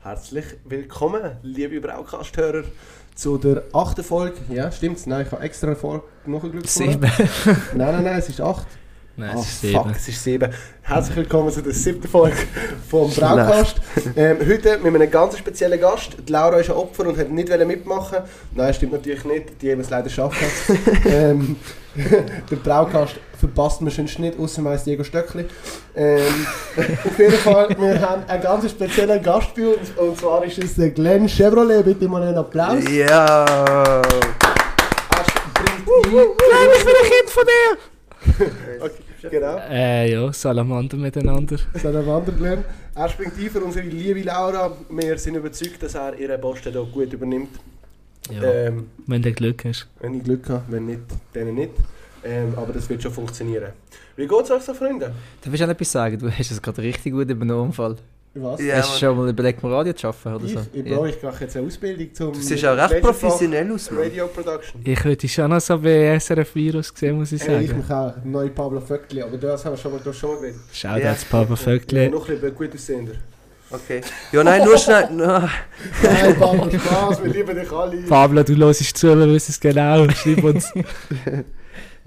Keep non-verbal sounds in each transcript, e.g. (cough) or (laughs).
Herzlich willkommen, liebe Braukasthörer, zu der achten Folge. Ja, stimmt's? Nein, ich habe extra eine Folge nachgeschaut. Sieben. Nein, nein, nein, es ist acht. Nein, Ah, es ist fuck, sieben. es ist sieben. Herzlich willkommen zu der siebten Folge vom Braukast. Ähm, heute mit einem ganz speziellen Gast. Die Laura ist ein Opfer und hat nicht mitmachen Nein, stimmt natürlich nicht. Die haben es leider geschafft. (laughs) ähm, (laughs) der Braukast verpasst man sonst nicht, außer meist Diego Stöckli. Ähm, auf jeden Fall, wir haben einen ganz speziellen Gast bei uns. Und zwar ist es der Glenn Chevrolet. Bitte mal einen Applaus. Ja! Nein, ich bin ein Kind von dir! (laughs) Okay, genau. Äh, ja, Salamander miteinander. Salamander Glenn. Er springt ein für unsere liebe Laura. Wir sind überzeugt, dass er ihren Posten hier gut übernimmt. Ja, Ähm, wenn du Glück hast. wenn ich Glück habe, wenn nicht, dann nicht. Ähm, aber das wird schon funktionieren. Wie geht es euch so, Freunde? Du willst auch etwas sagen, du hast es gerade richtig gut übernommen. Fall. Was? Ja, hast du schon mal überlegt, mal Radio zu arbeiten oder ich, so? ich, Ja. Bro, ich mache jetzt eine Ausbildung zum... Du siehst auch recht professionell aus, Mann. Radio Production. Ich würde schon noch so bei SRF Virus gesehen, muss ich Hey, ich sagen. mich auch. Neue Pablo Vöckli. Aber das haben wir schon mal, das schon mal geredet. Schaut Ja. jetzt Papa Ja, Vöckli. noch ein bisschen gut aussehender. Okay. Ja, nein, nur schnell. (laughs) Nein, Pablo, Spaß. Wir lieben dich alle. Pablo, du hörst zu, wir wissen es genau. Schreib uns. (laughs)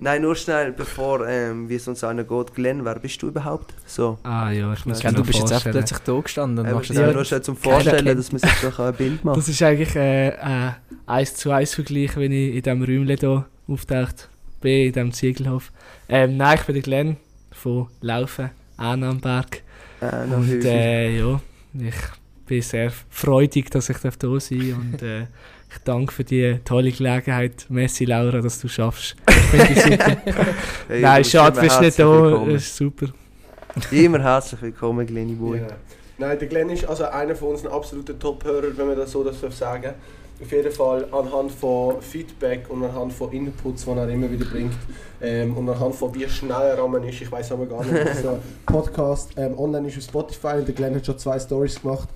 Nein, nur schnell, bevor ähm, wie es uns allen geht. Glenn, wer bist du überhaupt? So. Ah ja, ich muss mir du bist jetzt vorstellen. plötzlich da gestanden und Ähm, machst das ja, nur schnell zum Vorstellen, dass man sich doch ein Bild macht. Das ist eigentlich äh, ein 1 zu 1 Vergleich, wenn ich in diesem Räumchen hier auftaucht bin, in diesem Ziegelhof. Ähm, nein, ich bin der Glenn von Laufen, Annenberg. Äh, noch Und häufig. äh, ja, ich bin sehr freudig, dass ich hier sein darf und äh, ich danke für die tolle Gelegenheit. Messi Laura, dass du schaffst. Finde ich super. (laughs) Hey, Nein, du schade, bist nicht da. willkommen. Das ist super. Immer herzlich willkommen, Glenny Boy. Ja. Nein, der Glenn ist also einer von unseren absoluten Top-Hörer, wenn man das so das sagen Auf jeden Fall anhand von Feedback und anhand von Inputs, die er immer wieder bringt. Ähm, und anhand von wie schnell er am ist. Ich weiß aber gar nicht, dass der (laughs) Podcast ähm, online ist auf Spotify und der Glenn hat schon zwei Stories gemacht.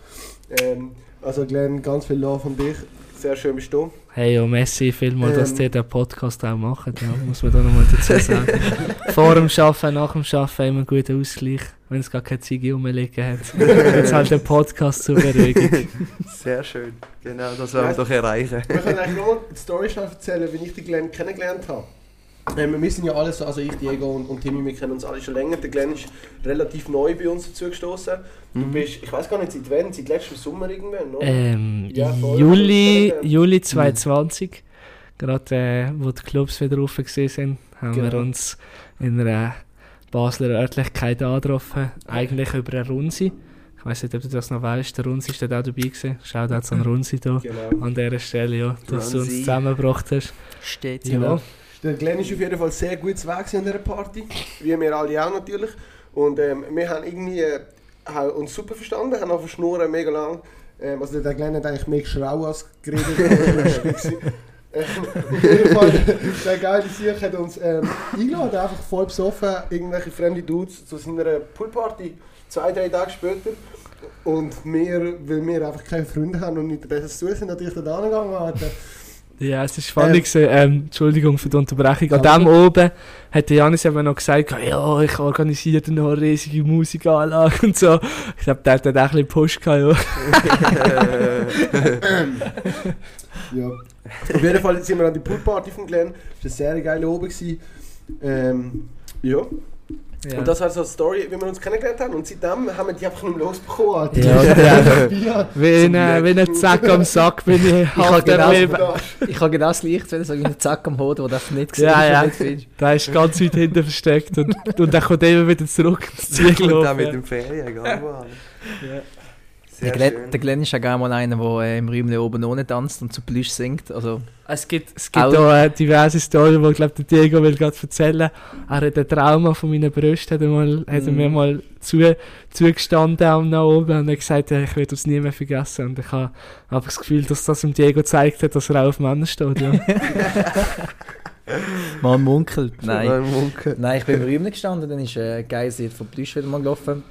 Ähm, also Glenn, ganz viel Love von dich. Sehr schön bist du. Hey, und Messi, vielmal, dass Ähm. ihr den Podcast auch macht. Ja, muss man da nochmal dazu sagen. (laughs) Vor dem Arbeiten, nach dem Arbeiten immer einen guten Ausgleich. Wenn es gar keine Ziege rumliegen hat. Jetzt halt der Podcast zur Beruhigung. (laughs) Sehr schön. Genau, das wollen wir doch erreichen. Wir können eigentlich nur die Story erzählen, wie ich den Glenn kennengelernt habe. Ähm, wir sind ja alle so, also ich, Diego und, und Timmy, wir kennen uns alle schon länger. Der Glenn ist relativ neu bei uns dazugestoßen. Du Mhm. bist, ich weiß gar nicht seit wann, seit letztem Sommer irgendwann, oder? Ähm, Ja. Juli, Ja. Juli 2020, gerade äh, wo die Clubs wieder offen sind, haben wir Genau. uns in einer Basler Örtlichkeit angetroffen. Eigentlich über eine Runsi. Ich weiß nicht, ob du das noch weißt. Der Runsi ist dort auch dabei gewesen. Schaut jetzt an Runsi hier. Genau. An dieser Stelle, ja, dass du uns zusammengebracht hast. Steht Ja, Der Glenn ist auf jeden Fall sehr gut zu Weg an dieser Party, wie wir alle auch natürlich. Und ähm, wir haben irgendwie äh, haben uns super verstanden, haben einfach schnurren mega lang. Ähm, also der Glenn hat eigentlich mehr geschrau als geredet. (laughs) Ähm, Auf jeden Fall, der geile Sieg hat uns ähm, eingeladen, einfach voll besoffen, irgendwelche fremde Dudes zu seiner Poolparty, zwei, drei Tage später. Und wir, weil wir einfach keine Freunde haben und nichts Besseres zu tun, sind natürlich da hingegangen. Ja es ist spannend. gewesen. Ähm, Entschuldigung für die Unterbrechung. An dem oben hat der Janis eben noch gesagt, ja, ich organisiere noch eine riesige Musikanlage und so. Ich glaube, der hat dann auch ein bisschen Push gehabt, ja. (laughs) Ja. Auf jeden Fall sind wir an die Poolparty von Glenn. Das war eine sehr geile Oben. Ähm, ja. Ja. Und das war so eine Story, wie wir uns kennengelernt haben. Und seitdem haben wir die einfach nicht mehr losbekommen. Alter. Ja, ja. ja. (laughs) Wie ein, äh, wie ein Zack am Sack bin ich habe halt genau. Ich habe genau das Licht, wenn so einen Zack am Hoden, wo du einfach nicht gesehen Ja, ja. Der ist ganz weit hinten versteckt und, und er kommt immer wieder zurück ins (laughs) Und dann mit dem Ferien, egal wo. an. Ja. Sehr Der Glenn, schön. der Glenn ist ja gerne mal einer, der äh, im Räumchen oben ohne tanzt und zu Plüsch singt. Also, Es gibt, es gibt Auch- auch äh, diverse Storien, die glaub, der Diego will gerade erzählen. Er hat ein Trauma von meinen Brüsten, hat er, mal, hat er Mm. mir mal zu, zugestanden am nach oben und hat gesagt, ja, ich werde das nie mehr vergessen. Und ich habe hab das Gefühl, dass das dem Diego gezeigt hat, dass er auch auf Männer steht. (laughs) Ja. man munkelt. Nein. Mal munkeln. Nein, ich bin im Räumchen gestanden, dann ist äh, Geisi von Plüsch wieder mal gelaufen.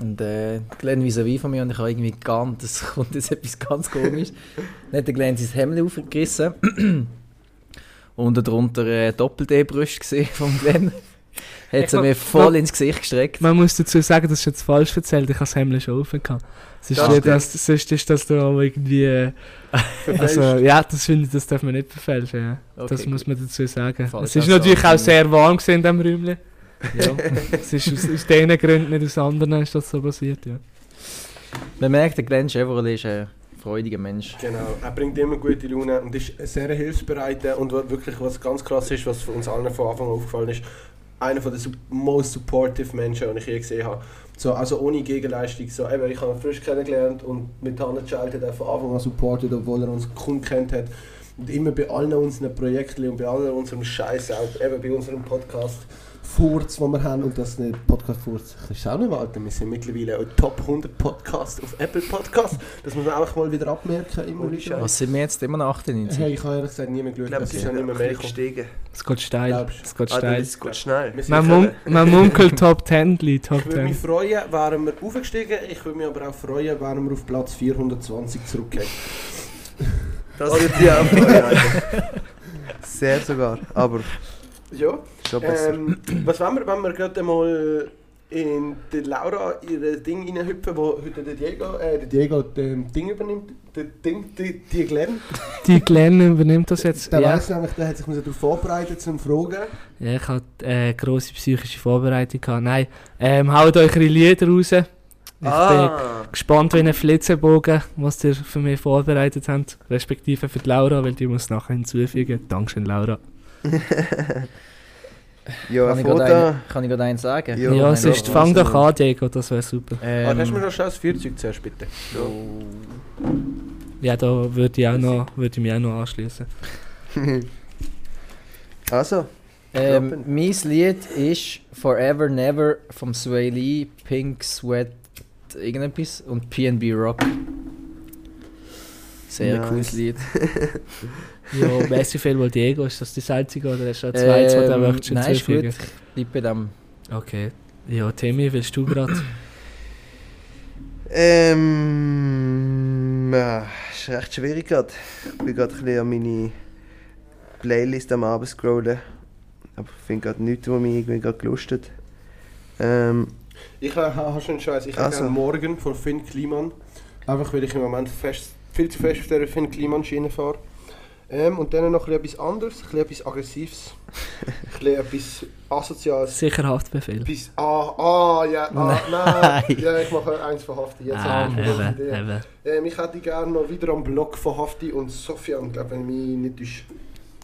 Und äh, Glenn vis-à-vis von mir und ich habe irgendwie ganz, das (laughs) kommt jetzt etwas ganz komisch. Dann hat der Glenn sein Hemd aufgerissen (clears throat) und darunter äh, Doppel-D-Brüste gesehen vom Glenn. (laughs) Hat sie mir voll ma- ins Gesicht gestreckt. Man muss dazu sagen, das ist jetzt falsch erzählt, ich habe das Hemmli schon offen gehabt. Ist Das nicht, dass, sonst ist das da auch irgendwie... äh, (laughs) Also, ja, das finde ich, das darf man nicht verfälschen, ja. Okay, das muss man dazu sagen. Falsch es ist natürlich auch sehr warm in diesem Räumchen. Ja. es ist aus, aus diesen Gründen, nicht aus anderen, ist das so passiert, ja. Man merkt, der Glenn Chevrolet ist ein freudiger Mensch. Genau, er bringt immer gute Laune und ist sehr hilfsbereiter und wa- wirklich was ganz krass ist, was für uns allen von Anfang an aufgefallen ist, einer von den most supportive Menschen, die ich je gesehen habe. So, also ohne Gegenleistung. So, eben, ich habe ihn frisch kennengelernt und mit Hannah Child hat er von Anfang an supportet, obwohl er uns kaum kennt hat. Und immer bei allen unseren Projekten und bei allen unserem Scheiß, auch eben bei unserem Podcast Furz, den wir haben, und das nicht Podcast Furz, das ist auch nicht Alter, wir sind mittlerweile ein Top 100 Podcast auf Apple Podcast. Das muss man auch mal wieder abmerken, immer wieder. Was sind wir jetzt immer noch 98? Hey, ich habe ehrlich gesagt nie mehr Ich geschaut, glaube, es ist ja nicht mehr mehr gestiegen. Es geht steil. Es geht Ah, steil. es geht schnell. Man, mun man munkelt Top 10, Leute, Top Ich würde 10. mich freuen, wären wir aufgestiegen. Ich würde mich aber auch freuen, wären wir auf Platz 420 zurückgekommen. Das wird die auch freuen, (laughs) Alter. Sehr sogar, aber Ja. Schon besser. Ähm, was wollen wir, wenn wir gerade mal in die Laura ihre Ding reinhüpfen, wo heute der Diego, äh, der Diego das Ding übernimmt, der Ding, die, die Glenn. Die Glenn übernimmt das jetzt. Der ja. weiss nämlich, der hat sich darauf vorbereitet zum Fragen. ja, ich hatte äh, grosse psychische Vorbereitung. Gehabt. Nein, ähm, haut euch eure Lieder raus. Ich bin ah, gespannt wie ein Flitzebogen, was ihr für mich vorbereitet habt, respektive für die Laura, weil die muss nachher hinzufügen. Dankeschön, Laura. (laughs) ja, Kann ein ich einen, kann ich gerade einen sagen? Ja, Ja, sonst fang also- doch an, Diego, das wäre super. Ähm, Ähm, hast du mir noch schnell das Feuerzeug zuerst, bitte? Ja, da würde ich, auch noch, würde ich mich auch noch anschließen. (laughs) Also, ähm, mein Lied ist Forever Never vom Sway Lee, Pink Sweat, irgendetwas und PNB Rock. Sehr Nice. cooles Lied. Ja, Messi viel wohl Diego, ist das das einzige oder hast du auch zwei, du Ähm, möchtest Nein, ist gut. Ich bleib bei dem. Okay. Ja, Timmy, willst du gerade? ähm. Ja, ist recht schwierig gerade. Ich bin gerade ein bisschen an meine Playlist am Abend scrollen. Aber ich finde gerade nichts, was mich irgendwie gerade gelustet. Ähm, Ich äh, habe schon einen Scheiß. Ich habe Also. morgen von Finn Kliman. Einfach weil ich im Moment fest, viel zu fest auf dieser Finn Kliman Schiene fahre. Ähm, und dann noch etwas anderes, etwas Aggressives, etwas Asoziales. Sicher Haftbefehl. Etwas, ah, ah, ja, ah, nein. Ja, ich mache eins von Hafti. Jetzt Ah, eben, eben. Ähm, ich hätte gerne noch wieder am Blog von Hafti und Sofian, glaube wenn ich mich nicht täusche.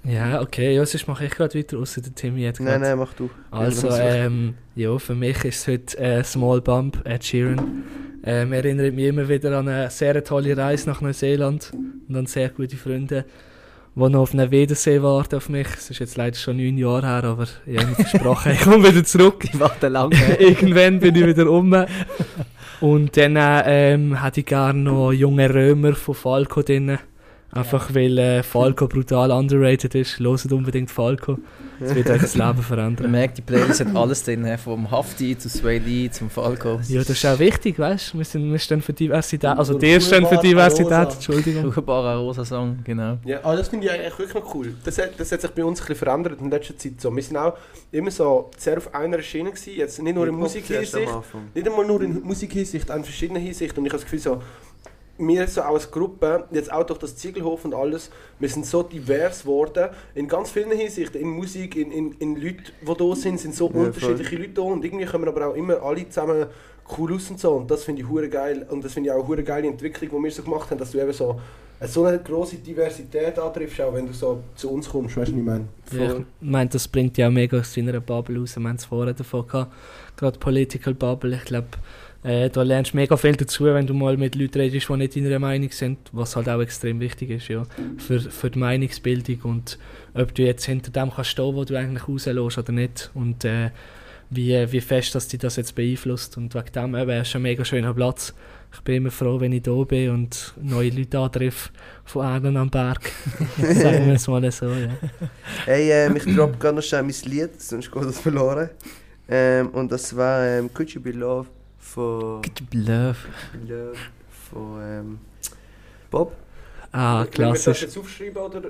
Ja, okay, ja, sonst mache ich gerade weiter, außer der Timmy jetzt nein, nein, mach du. Also, ähm, ja, für mich ist es heute äh, Small Bump, Ed Sheeran. Ähm, erinnert mich immer wieder an eine sehr tolle Reise nach Neuseeland und an sehr gute Freunde, die noch auf einem Wiedersee warten auf mich. Es ist jetzt leider schon neun Jahre her, aber ich habe mir versprochen, ich komme wieder zurück. (laughs) Ich warte lange. (laughs) Irgendwann bin ich wieder um. Und dann ähm, hätte ich gerne noch junge Römer von Falco drin. Einfach weil äh, Falco brutal underrated ist. Loset unbedingt Falco. Das wird euch das Leben Man verändern. merkt, die Playlist hat alles drin, vom Hafti zu Sway Lee zum Falco. Ja, das ist auch wichtig, weißt du? Wir, sind, wir stehen für Diversität. Also, die stehen für Diversität, Rosa. Entschuldigung. Wunderbarer rosa Song, genau. Ja, aber das finde ich eigentlich wirklich noch cool. Das hat, das hat sich bei uns ein bisschen verändert in letzter Zeit. So. Wir sind auch immer so sehr auf einer Schiene gewesen, jetzt nicht nur in Musikhinsicht, nicht einmal nur in Musikhinsicht, auch in verschiedenen Hinsichten. Und ich habe das Gefühl, so, wir so als Gruppe, jetzt auch durch das Ziegelhof und alles, wir sind so divers geworden, in ganz vielen Hinsichten, in Musik, in, in, in Leute, die da sind, sind so Ja, voll. unterschiedliche Leute da und irgendwie kommen aber auch immer alle zusammen cool aus und so und das finde ich hure geil und das finde ich auch eine hure geile Entwicklung, die wir so gemacht haben, dass du eben so so eine grosse Diversität antriffst, auch wenn du so zu uns kommst, weißt du, was ich meine? Ja, ich meine, das bringt ja auch mega aus deiner Bubble raus. Wir haben es vorher davon gehabt. Gerade Political Bubble. Ich glaube, äh, da lernst du mega viel dazu, wenn du mal mit Leuten redest, die nicht deiner Meinung sind. Was halt auch extrem wichtig ist, ja. Für, für die Meinungsbildung und ob du jetzt hinter dem kannst stehen, wo du eigentlich rauslässt oder nicht. Und äh, wie, wie fest dass dich das jetzt beeinflusst. Und wegen dem eben, es ist ein mega schöner Platz. Ich bin immer froh, wenn ich da bin und neue Leute antreffe von Erden am Berg. (laughs) (laughs) Sagen wir es mal so, ja. Hey, ähm, ich droppe gerade noch schnell mein Lied, sonst geht das verloren. Ähm, und das war ähm, Could You Be Love von, Love. Love von ähm, Bob. Ah, Wollen wir das klassisch. jetzt aufschreiben oder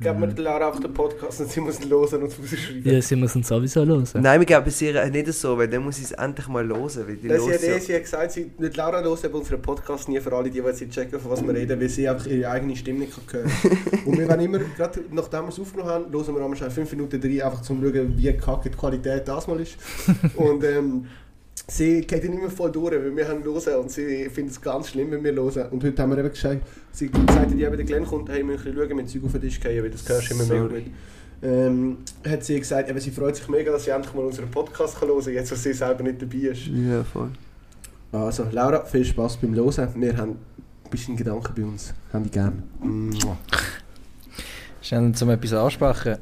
geben wir der Lara einfach den Podcast und sie muss ihn hören und rausschreiben. Ja, sie müssen sowieso hören. Nein, wir geben es ihr nicht so, weil dann muss ich es endlich mal hören. Weil die Ja, sie, hat, hört ja- eh- sie hat gesagt, sie, nicht Laura hört eben unseren Podcast nie für alle, die, jetzt checken, von was wir reden, weil sie einfach ihre eigene Stimme nicht kann hören (laughs) Und wir wollen immer, gerade nachdem wir es aufgenommen haben, hören wir einmal schnell 5 Minuten rein, einfach zum schauen, wie kacke die Qualität das mal ist. (laughs) Und ähm, sie geht dann immer voll durch, weil wir haben hören und sie findet es ganz schlimm, wenn wir hören. Und heute haben wir eben gesagt, sie gesagt, die eben der Glenn kommt, hey, wir müssen schauen, mit Zeug auf den Tisch gehen, weil das hörst du immer mega Sorry. gut. Ähm, hat sie gesagt, eben, sie freut sich mega, dass sie endlich mal unseren Podcast kann hören kann, jetzt wo sie selber nicht dabei ist. Ja, voll. Also, Laura, viel Spaß beim Hören. Wir haben ein bisschen Gedanken bei uns. Haben die gerne. Schnell zum etwas ansprechen.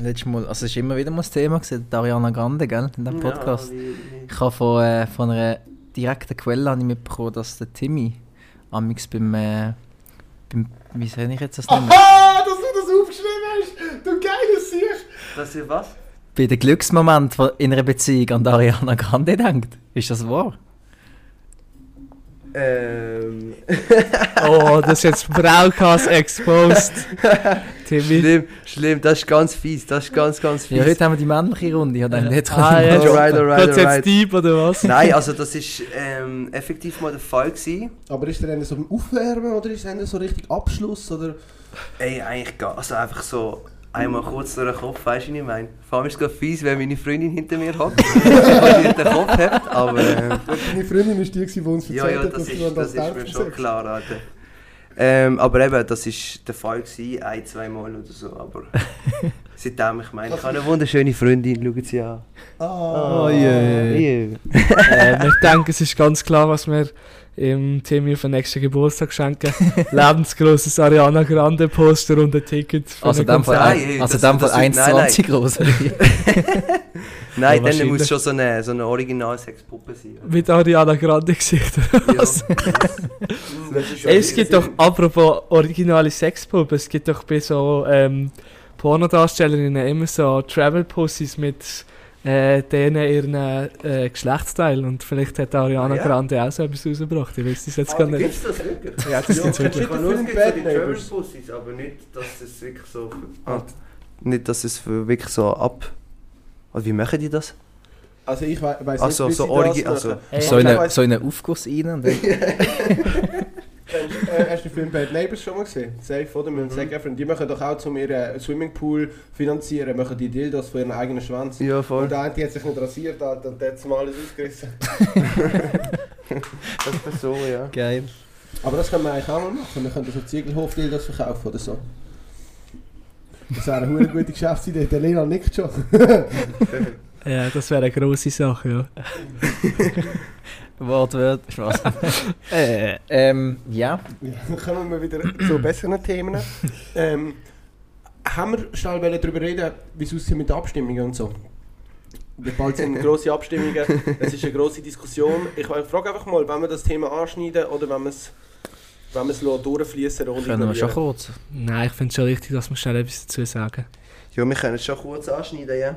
Letztes Mal, also es ist immer wieder mal das Thema gewesen, Ariana Grande, gell, in diesem Podcast. Ja, wie, wie. Ich habe von, äh, von einer direkten Quelle habe ich mitbekommen, dass der Timmy amix beim, äh, beim wie soll ich jetzt das nennen? Aha, dass du das aufgeschrieben hast! Du geiles Sieg! Das ist was? Bei den Glücksmoment von- in einer Beziehung an Ariana Grande denkt. Ist das wahr? Ähm. Oh, das ist jetzt Braukass exposed. Timmy. schlimm, schlimm, das ist ganz fies, das ist ganz, ganz fies. Ja, heute haben wir die männliche Runde. Ich habe gedacht, jetzt Ah, mal- Alright, alright, Geht's jetzt deep oder was? Nein, also das ist ähm, effektiv mal der Fall gewesen. Aber ist der so ein Aufwärmen oder ist der so richtig Abschluss? Oder? Ey, eigentlich gar, also einfach so einmal kurz durch den Kopf, weißt du, was ich meine? Vor allem ist es gerade fies, wenn meine Freundin hinter mir hockt (laughs) und den Kopf hat, aber Meine Freundin ist die, die uns ja, erzählt ja, hat, das ist, das das ist mir schon klar, Alter. Ähm, aber eben, das war der Fall, gewesen, ein, zwei Mal oder so, aber (laughs) seitdem, ich meine, ich habe eine wunderschöne Freundin, schauen Sie an. Ah, Oh, yeah. yeah. äh, ich denke, es ist ganz klar, was wir im auf den nächsten Geburtstag schenken. (laughs) Lebensgrosses Ariana Grande Poster und ein Ticket für Also. Nein, ey, also nein, nein. 1,20 groß. (laughs) Nein, dann wahrscheinlich. muss schon so eine, so eine Original-Sexpuppe sein. oder? Mit Ariana Grande Gesicht. Ja. Ja (laughs) Es gibt doch, apropos originale Sexpuppen, es gibt doch bei so ähm, Pornodarstellerinnen immer so Travel-Pussys mit äh, denen ihren äh, Geschlechtsteilen und vielleicht hat Ariana Ah, ja? Grande auch so etwas rausgebracht. Ich weiß es jetzt Ah, gar nicht. Gibt's das wirklich? Ja, das Ja, gibt's wirklich. Ich habe nur so die? Pussies, aber nicht, dass es wirklich so... Ah, nicht, dass es wirklich so ab... Also wie machen die das? Also ich we weiß nicht, so, wie so sie origi- das also- machen. Hey, So in weiss- so in einen Aufguss rein und dann... (laughs) (laughs) Kennst- äh, Hast du den Film Bad Neighbours schon mal gesehen? Safe, oder? Mit Mhm. Zac Efron. Die machen doch auch, um ihren Swimmingpool finanzieren, machen die Dildos von ihren eigenen Schwanz. Ja, Und voll. der eine hat sich nicht rasiert, Alter, und der hat mal alles ausgerissen. (laughs) Das ist so, ja. Geil. Aber das können wir eigentlich auch mal machen. Wir können so Ziegelhof-Dildos verkaufen oder so. Das wäre eine hure gute Geschäftsidee. Der Lena nickt schon. (laughs) Ja, das wäre eine grosse Sache, ja. (laughs) Wortwort, Spaß. (laughs) äh, ähm, ja. Ja, (laughs) dann kommen wir wieder zu besseren Themen. Ähm, haben wir schnell darüber reden, wie es aussieht mit den Abstimmungen und so? Bald sind grosse Abstimmungen, es ist eine grosse Diskussion. Ich frage einfach mal, wenn wir das Thema anschneiden oder wenn wir es, wenn wir es lassen durchfließen und Können wir schon kurz. Nein, ich finde es schon richtig, dass wir schnell etwas dazu sagen. Ja, wir können es schon kurz anschneiden, ja.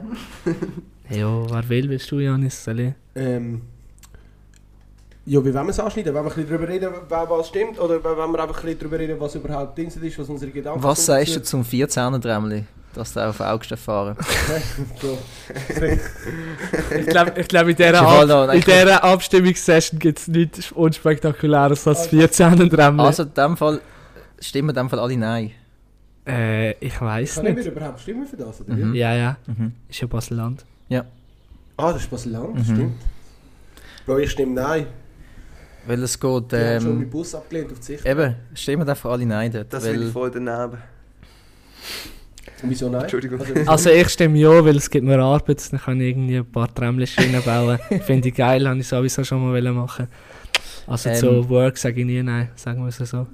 Ja, wer will, willst du, Janis? Ähm, ja, wie wollen wir es anschneiden? Wollen wir ein bisschen darüber reden, was stimmt? Oder wollen wir einfach ein bisschen darüber reden, was überhaupt Dings ist, was unsere Gedanken Was sind sagst du zum 14er Drämmli, dass der auf August fahren? (laughs) So. Ich glaube, ich glaub, in dieser, ja Ab in dieser Abstimmungssession gibt es nichts unspektakuläres als 14 Drämmel. Also in dem Fall stimmen in dem Fall alle Nein. äh, ich weiß Kann ich nicht. überhaupt stimmen für das? Oder? Mhm. Ja, ja, Mhm. ist ja Basel-Land. Ah, das ist Basel-Land, Mhm. stimmt. Bro, ich stimme nein. Weil es geht, Die haben schon meinen ähm, Bus abgelehnt auf die Sicht. eben, stimmen einfach alle Nein dort. Das will ich voll daneben. Wieso nein? Entschuldigung. Also ich stimme ja, weil es gibt mir Arbeit, dann kann ich irgendwie ein paar Trämmchen bauen. (laughs) Finde ich geil, habe ich sowieso schon mal wollen machen. Also Ähm. zu Work sage ich nie nein, sagen wir es so.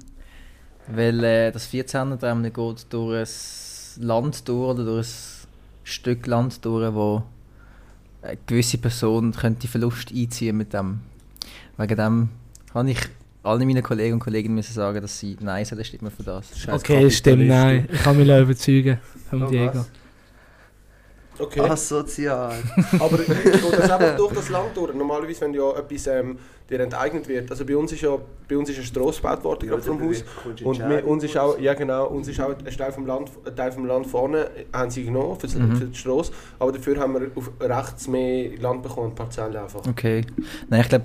weil äh, das 14er Drämmli geht durch ein Land durch oder durch ein Stück Land durch, wo eine gewisse Person könnte Verlust einziehen mit dem. Wegen dem habe ich alle meine Kollegen und Kolleginnen müssen sagen, dass sie Nein sollen stimmen für das. Scheiß Okay, ich Kapitalisten. nein. Ich kann mich überzeugen vom Oh, Diego. was? Okay. Asozial. (laughs) Aber geht das einfach (laughs) durch das Land durch? Normalerweise, wenn ja etwas ähm, dir enteignet wird. Also bei uns ist ja bei uns ist eine Strasse gebaut worden, gerade vom Haus. Und wir, uns ist auch, ja genau, uns ist auch ein Teil vom Land, ein Teil vom Land vorne haben sie genommen für, die- Mhm. für die Strasse. Aber dafür haben wir auf rechts mehr Land bekommen, Parzellen einfach. Okay. Nein, ich glaube,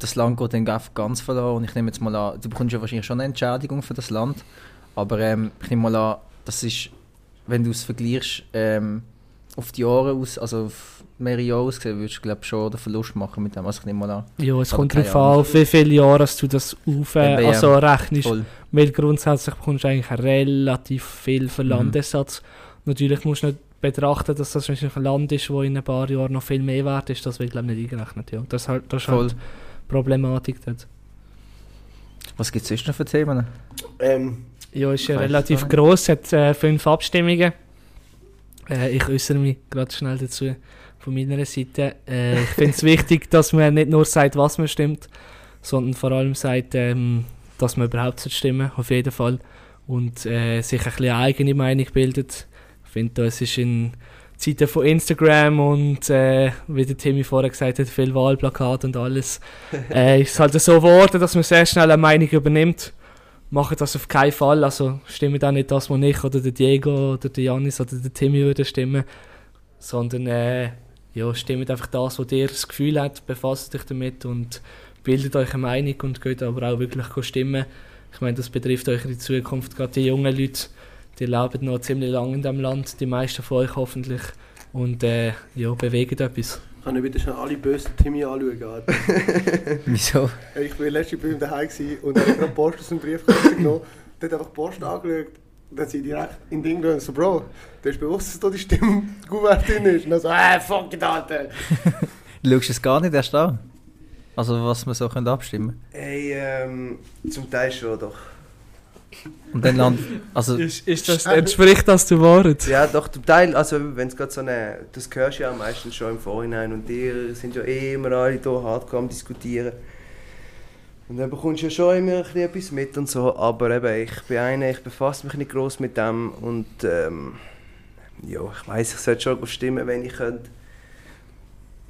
das Land geht dann ganz verloren. Und ich nehme jetzt mal an, du bekommst ja wahrscheinlich schon eine Entschädigung für das Land. Aber ähm, ich nehme mal an, das ist, wenn du es vergleichst, ähm, auf die Jahre aus, also auf mehrere Jahre ausgesehen, würdest du glaube schon den Verlust machen mit dem. Also ich nehme mal an. Ja, es kommt darauf an, auf wie viele Jahre du das auf, äh, also rechnest. Voll. Weil grundsätzlich bekommst du eigentlich relativ viel für Mhm. Landessatz. Natürlich musst du nicht betrachten, dass das wahrscheinlich ein Land ist, wo in ein paar Jahren noch viel mehr wert ist. Das wird glaube ich nicht eingerechnet. Ja. Das, ist halt, das ist halt Problematik dort. Was gibt es sonst noch für Themen? Ähm, Ja, ist ja relativ gross, hat äh, fünf Abstimmungen. Äh, ich äußere mich gerade schnell dazu von meiner Seite. Äh, ich finde es (laughs) wichtig, dass man nicht nur sagt, was man stimmt, sondern vor allem sagt, ähm, dass man überhaupt stimmen auf jeden Fall. Und äh, sich ein bisschen eine eigene Meinung bildet. Ich finde, es ist in Zeiten von Instagram und äh, wie der Timmy vorher gesagt hat, viel Wahlplakat und alles, (laughs) äh, ist halt so geworden, dass man sehr schnell eine Meinung übernimmt machen das auf keinen Fall. Also stimmen auch nicht das, was ich oder der Diego oder der Janis oder der Timmy würden stimmen, sondern äh, ja, stimmt einfach das, was ihr das Gefühl habt, befasst euch damit und bildet euch eine Meinung und geht aber auch wirklich stimmen. Ich meine, das betrifft euch in Zukunft, gerade die jungen Leute, die leben noch ziemlich lange in diesem Land, die meisten von euch hoffentlich, und äh, ja, bewegen etwas. kann ich wieder schnell alle bösen Timmy anschauen. (laughs) Wieso? Ich war letztens bei ihm daheim und hat gerade Post aus dem Briefkasten (laughs) genommen. Der hat einfach die Post angeschaut. Und dann hat sie direkt in Ding gegangen, so Bro, du hast bewusst, dass da die Stimme (laughs) gut drin ist. Und dann so, äh, fuck it, Alter. Du schaust es gar nicht erst an? Also was wir so können abstimmen Ey, ähm, zum Teil schon doch. Und dann land, also Ist, ist das, entspricht das der Wahrheit? Ja, doch, zum Teil, also wenn es gerade so eine, das hörst du ja meistens schon im Vorhinein und die sind ja eh immer alle hier hardcore am diskutieren. Und dann bekommst du ja schon immer ein bisschen etwas mit und so, aber eben, ich bin einer, ich befasse mich nicht groß mit dem und ähm, ja, ich weiß, ich sollte schon stimmen, wenn ich könnte.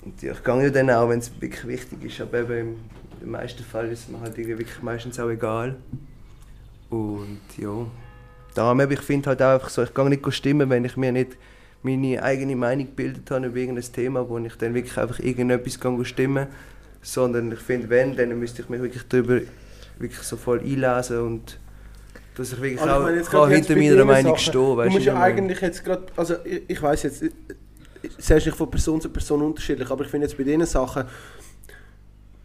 Und ja, ich gehe ja dann auch, wenn es wirklich wichtig ist, aber eben im, im meisten Fall ist es mir halt irgendwie wirklich meistens auch egal. Und ja, darum ich finde halt auch einfach so, ich gehe nicht stimmen, wenn ich mir nicht meine eigene Meinung gebildet habe über irgendein Thema, wo ich dann wirklich einfach irgendetwas gehe stimmen sondern ich finde, wenn, dann müsste ich mich wirklich darüber wirklich so voll einlesen und dass ich wirklich Also ich auch meine, jetzt kann gerade jetzt hinter meiner Meinung Sachen, stehen. Du musst ja eigentlich jetzt gerade, also ich, ich weiß jetzt, es ist von Person zu Person unterschiedlich, aber ich finde jetzt bei diesen Sachen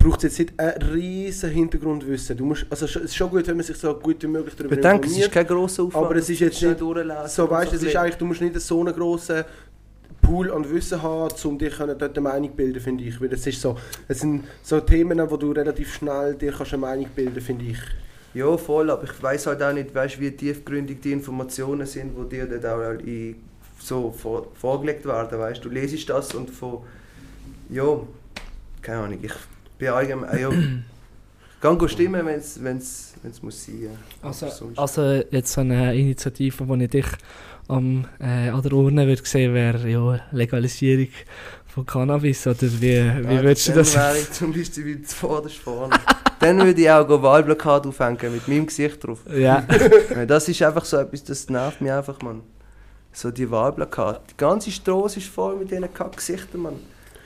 braucht es jetzt nicht ein riesen Hintergrundwissen. Du musst, also es ist schon gut, wenn man sich so gut wie möglich darüber Ich denke, es ist informiert. kein grosser Aufwand. Aber es ist jetzt nicht So weißt du, es ist eigentlich, du musst nicht so einen grossen Pool an Wissen haben, um dich dort eine Meinung zu bilden, finde ich. Weil es ist so, es sind so Themen, wo du relativ schnell dir kannst eine Meinung bilden, finde ich. Ja, voll, aber ich weiß halt auch nicht, weißt, wie tiefgründig die Informationen sind, die dir dann auch in, so vor, vorgelegt werden. Weißt. Du lesest das und von. Ja, keine Ahnung, ich bin allgemein. Ja, (clears throat) ich kann gut stimmen, wenn es wenn's, wenn's muss sein. Ja. Also, also jetzt so eine Initiative, wo ich dich am, äh, an der Urne würde sehen, wäre ja Legalisierung von Cannabis. Oder wie, wie Ja, würdest du dann das? wäre ich zum Beispiel zuvorderst vorne. (laughs) dann würde ich auch Wahlplakat aufhängen mit meinem Gesicht drauf. Ja, (laughs) Ja, Das ist einfach so etwas, das nervt mich einfach, Mann. So die Wahlplakate. Die ganze Straße ist voll mit diesen Kack-Gesichtern, Mann.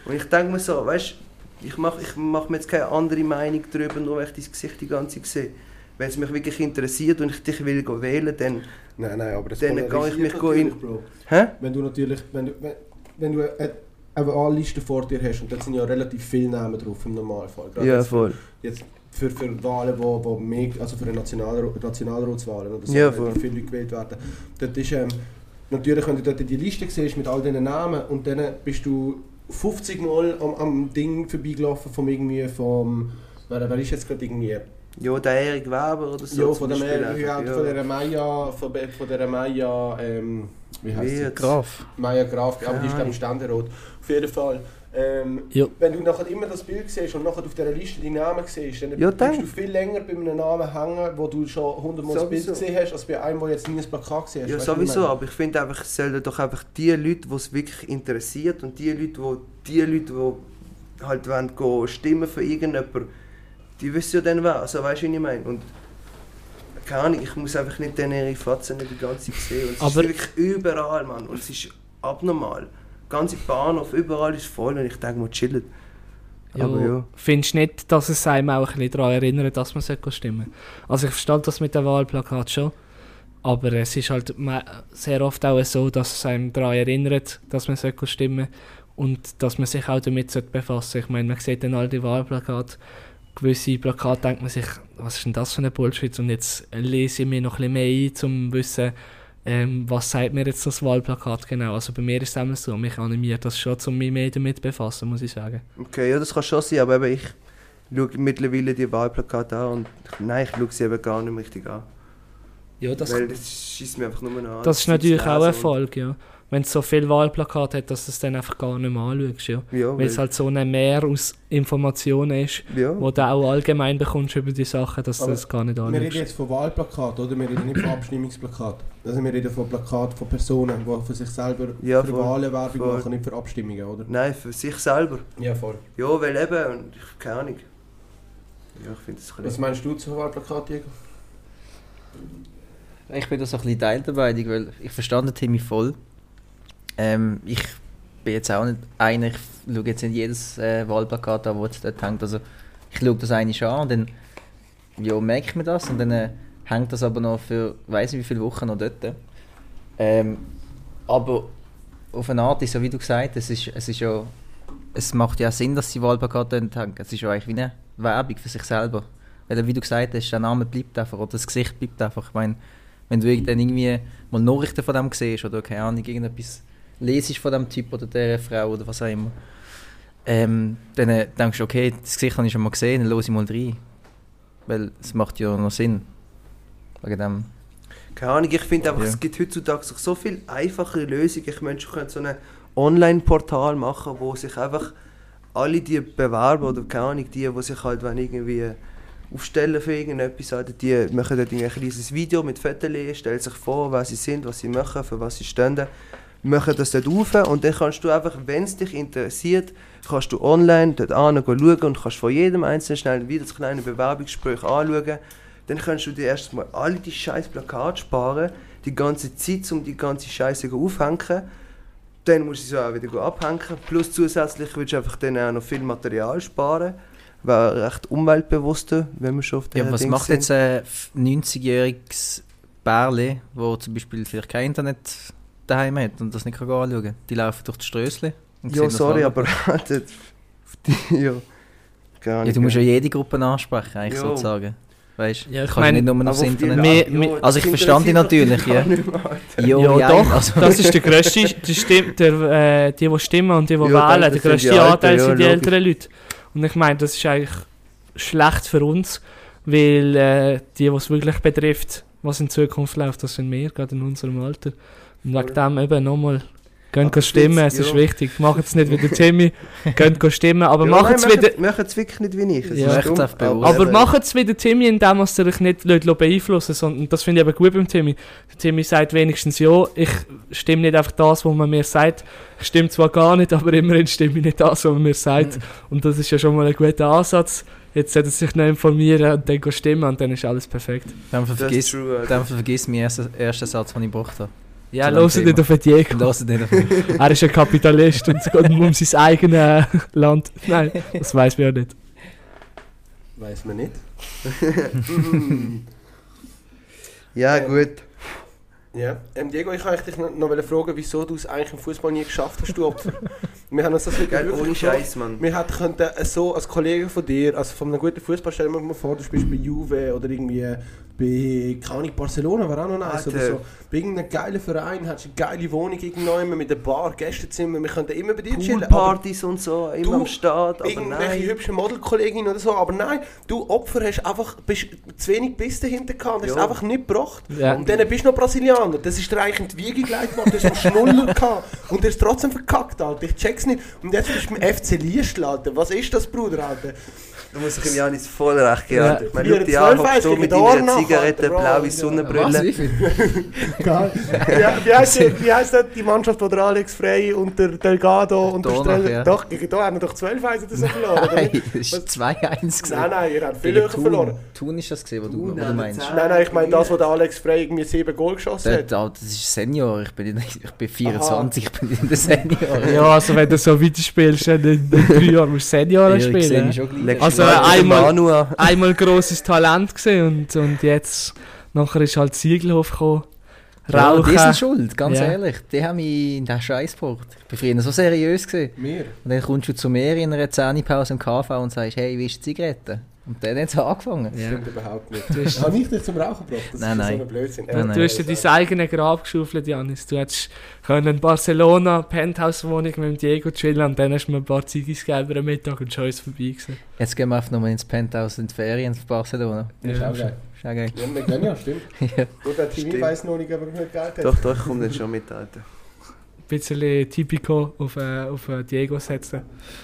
Und ich denke mir so, weißt ich mache ich mach mir jetzt keine andere Meinung darüber, nur weil ich dein Gesicht die ganze Zeit sehe. Wenn es mich wirklich interessiert und ich dich will wählen, dann. Nein, nein, aber das Dann kann ich mich Bro. Hä? Wenn du natürlich, wenn du, wenn, wenn du eine, eine Wahlliste vor dir hast und da sind ja relativ viele Namen drauf im Normalfall. Gerade Ja, voll. Jetzt für, für Wahlen, wo, wo mehr, also für eine National, Nationalratswahlen oder so, Ja, voll. viele Leute gewählt werden. Dort ist, ähm, natürlich, wenn du dort die Liste siehst mit all diesen Namen und dann bist du 50 Mal am, am Ding vorbeigelaufen vom irgendwie vom, wer, wer ist jetzt gerade irgendwie, Ja, der Erik Weber oder so. ja, von, dem, Beispiel ja, von der Maya, von, von der Maya, ähm, wie heißt sie? Graf. Maya Graf, aber die ist ich Ständerat. Auf jeden Fall. Ähm, Ja. Wenn du nachher immer das Bild siehst und nachher auf dieser Liste die Namen siehst, dann Ja, bleibst dann. du viel länger bei einem Namen hängen, wo du schon hundertmal das Bild gesehen hast, als bei einem, der jetzt nie ein Plakat gesehen hast. Ja, sowieso, aber ich finde einfach, es sollen doch einfach die Leute, die es wirklich interessiert und die Leute, wo, die Leute, die halt wollen gehen, stimmen für irgendjemanden, die wissen ja dann wer. Also weißt du, was ich meine? Und keine Ahnung, ich muss einfach nicht denen ihre Fatzen die ganze Zeit sehen. Und es Aber- ist wirklich überall, Mann. Und es ist abnormal. Ganze Bahnhof, überall ist voll und ich denke mal, chillen. Aber ja. Findest du nicht, dass es einem auch ein bisschen daran erinnert, dass man sollte stimmen Also ich verstehe das mit dem Wahlplakat schon, aber es ist halt sehr oft auch so, dass es einem daran erinnert, dass man sollte stimmen und dass man sich auch damit sollte befassen Ich meine, man sieht dann all die Wahlplakate, gewisse Plakate denkt man sich, was ist denn das für ein Bullshit und jetzt lese ich mir noch ein bisschen mehr ein, um zu wissen, ähm, was sagt mir jetzt das Wahlplakat genau. Also bei mir ist es immer so, mich animiert das schon, um mich mehr damit zu befassen, muss ich sagen. Okay, ja, das kann schon sein, aber eben ich schaue mittlerweile die Wahlplakate an und nein, ich schaue sie eben gar nicht richtig an. Ja, das, Weil das schießt mir einfach nur noch an. Das ist sie zu natürlich auch ein Erfolg, ja. Wenn du so viele Wahlplakate hat, dass du es dann einfach gar nicht mehr anschaust, ja. Ja, Weil es halt so ein Meer aus Informationen ist, ja. wo du auch allgemein bekommst über die Sachen, dass du das gar nicht Wir reden anschaust. jetzt von Wahlplakat, oder? Wir reden nicht von Abstimmungsplakat. Also wir reden von Plakat von Personen, die für sich selber Ja, für voll. Wahlen Werbung Voll. machen, nicht für Abstimmungen, oder? Nein, für sich selber. Ja, voll. Ja, weil eben, und ich, keine Ahnung. Ja, ich finde das Was meinst du zu Wahlplakat, Diego? Ich bin da so ein bisschen Teil dabei, weil ich verstand Timmy voll. Ähm, ich bin jetzt auch nicht einer, ich schaue jetzt nicht jedes äh, Wahlplakat an, das dort hängt. Also ich schaue das eigentlich an und dann ja, merke ich mir das und dann äh, hängt das aber noch für weiß nicht wie viele Wochen noch dort. Ähm, aber auf eine Art ist so wie du gesagt hast, es ist, es ist ja es macht ja Sinn, dass die Wahlplakate hängen. Es ist ja eigentlich wie eine Werbung für sich selber. Weil wie du gesagt hast, der Name bleibt einfach oder das Gesicht bleibt einfach. Ich meine, wenn du dann irgendwie mal Nachrichten von dem siehst oder keine Ahnung, irgendetwas lesest von dem Typ oder der Frau oder was auch immer, ähm, dann äh, denkst du, okay, das Gesicht habe ich schon mal gesehen, dann höre ich mal rein. Weil es macht ja noch Sinn. Wegen dem. Keine Ahnung, ich finde einfach, Ja. es gibt heutzutage so- viel einfachere Lösungen. Ich meine, könntest so ein Online-Portal machen, wo sich einfach alle die Bewerber oder keine Ahnung, die, die sich halt wenn irgendwie aufstellen für irgendetwas, Alter, die machen dort ein kleines Video mit Fotos, stellen sich vor, wer sie sind, was sie machen, für was sie stehen, machen das dort auf und dann kannst du einfach, wenn es dich interessiert, kannst du online dort an schauen und kannst von jedem einzelnen schnell wieder das kleine Bewerbungsgespräch anschauen. Dann kannst du dir erstmal alle die scheiß Plakate sparen, die ganze Zeit, um die ganze Scheiße aufhängen. Dann musst du sie auch wieder abhängen. Plus zusätzlich willst du einfach dann auch noch viel Material sparen. Wäre recht umweltbewusster, wenn wir schon auf Ja, der was macht jetzt ein 90-jähriges Bärli, wo zum Beispiel vielleicht kein Internet daheim hat und das nicht kann anschauen kann? Die laufen durch die Strössli. Ja, sorry, aber (laughs) ja. Ja, du musst ja jede Gruppe ansprechen, eigentlich Ja. sozusagen. Weißt du? Ja, ich meine, nicht nur die- Internet. Das also ich verstand dich natürlich, ja. Alter. Ja, doch, also- das ist der grösste, die, Stimm, der, äh, die, die stimmen und die, die Ja, wählen, der sind die grösste Anteil ja, sind die logisch. älteren Leute. Und ich meine, das ist eigentlich schlecht für uns, weil äh, die, was es wirklich betrifft, was in Zukunft läuft, das sind wir, gerade in unserem Alter. Und wegen dem eben nochmal, gehen Aber stimmen, jetzt, es ist ja. wichtig. Macht es nicht wie der Timmy, (laughs) gehen stimmen, aber Ja, macht es wieder... Machen es wirklich nicht wie ich. es Ja. Macht. Aber macht es wie der Timmy, indem ihr euch nicht lässt beeinflussen sondern das finde ich eben gut beim Timmy. Der Timmy sagt wenigstens, ja, ich stimme nicht einfach das, was man mir sagt. Ich stimme zwar gar nicht, aber immerhin stimme ich nicht das, was man mir sagt. Und das ist ja schon mal ein guter Ansatz. Jetzt sollte er sich noch informieren und dann stimmen und dann ist alles perfekt. Dann vergiss, true, dann vergiss meinen ersten, ersten Satz, den ich gebraucht habe. Ja, los nicht auf den Diego. Es nicht auf mich. Er ist ein Kapitalist und es geht nur um sein eigenes Land. Nein, das weiß man ja nicht. Weiß man nicht. (laughs) Ja, Ähm, gut. Ja. Ähm, Diego, ich wollte dich noch, noch fragen, wieso du es eigentlich im Fußball nie geschafft hast, du Opfer. (laughs) Wir haben uns das wirklich wirklich ohne. Scheiß, Mann. Wir hätten könnten äh, so als Kollege von dir, also von einem guten Fußball, stellen wir mal vor, du spielst bei Juve oder irgendwie bei keine Ahnung, Barcelona war auch noch nice oder so. Bei irgendeinem geilen Verein hast du eine geile Wohnung irgendwo mit einer Bar, Gästezimmer, wir könnten immer bei dir chillen. Poolpartys und so, immer Du, am Start, aber Irgendwelche nein. hübschen Modelkolleginnen oder so, aber nein, du Opfer hast einfach bist zu wenig Biss dahinter gehabt, hast es einfach nicht gebracht. Ja. Und dann bist du noch Brasilianer, das ist dir eigentlich in die Wiege gelegt worden, du hast einen Schnuller (laughs) gehabt und du hast trotzdem verkackt, Alter, ich check's nicht. Und jetzt bist du beim FC Liestl, Alter, was ist das, Bruder, Alter? Da muss ich ihm Janis voll recht geben. Ja. Ich meine, schau dich an, hockst du mit deiner Zigarette, blaue ja. Sonnenbrille. Was, wie (laughs) wie, heisst, die- wie heisst das, die Mannschaft, wo der Alex Frey und der Delgado und der Streller... ja. Doch, gegen da haben wir doch 12 1 oder so (laughs) verloren, oder Nein, nicht? das Was- war 2-1 gewesen. Nein, nein, ihr habt viel höher Thun. verloren. Thun ist das gesehen, was du, ja, du meinst. Nein, nein, ich meine das, wo der Alex Frey irgendwie 7 Goal geschossen hat. Das ist Senior, ich bin, nicht, ich bin 24, ich bin in der Senior. Ja, also wenn du so weiter spielst, dann in in drei Jahren musst du sehe spielen. Legst Also, du den einmal-. (laughs) Einmal grosses Talent gesehen und, und jetzt nachher ist halt Siegelhof gekommen. Ja, die sind Rauchen. schuld, ganz Ja. ehrlich. Die haben mich in den Scheiß gebracht. Ich war früher so seriös. Gewesen. Mir? Und dann kommst du zu mir in einer Zähnepause im KV und sagst, hey, wie ist die Zigarette? Und dann hat es angefangen. Ja. Stimmt überhaupt nicht. Du hast, Habe ich dich zum Rauchen gebracht? Das Nein, ist nein. so ein Blödsinn. Nein, nein. du hast dir dein eigenes Grab geschaufelt, Janis. Du hättest können in Barcelona Penthouse-Wohnung mit dem Diego chillen und dann hast du mir ein paar Ziggis gegeben am Mittag und schon ist es vorbei gewesen. Jetzt gehen wir einfach nochmal ins Penthouse in die Ferien in Barcelona. Das ist auch geil. Ist auch geil. Ja, wir gehen ja, stimmt. (laughs) Ja. Gut, der TV weiss noch nicht, ob er nicht Geld hat. Doch, doch, ich komme dann schon mit, Alter. Ein bisschen typico auf, äh, auf äh, Diego setzen.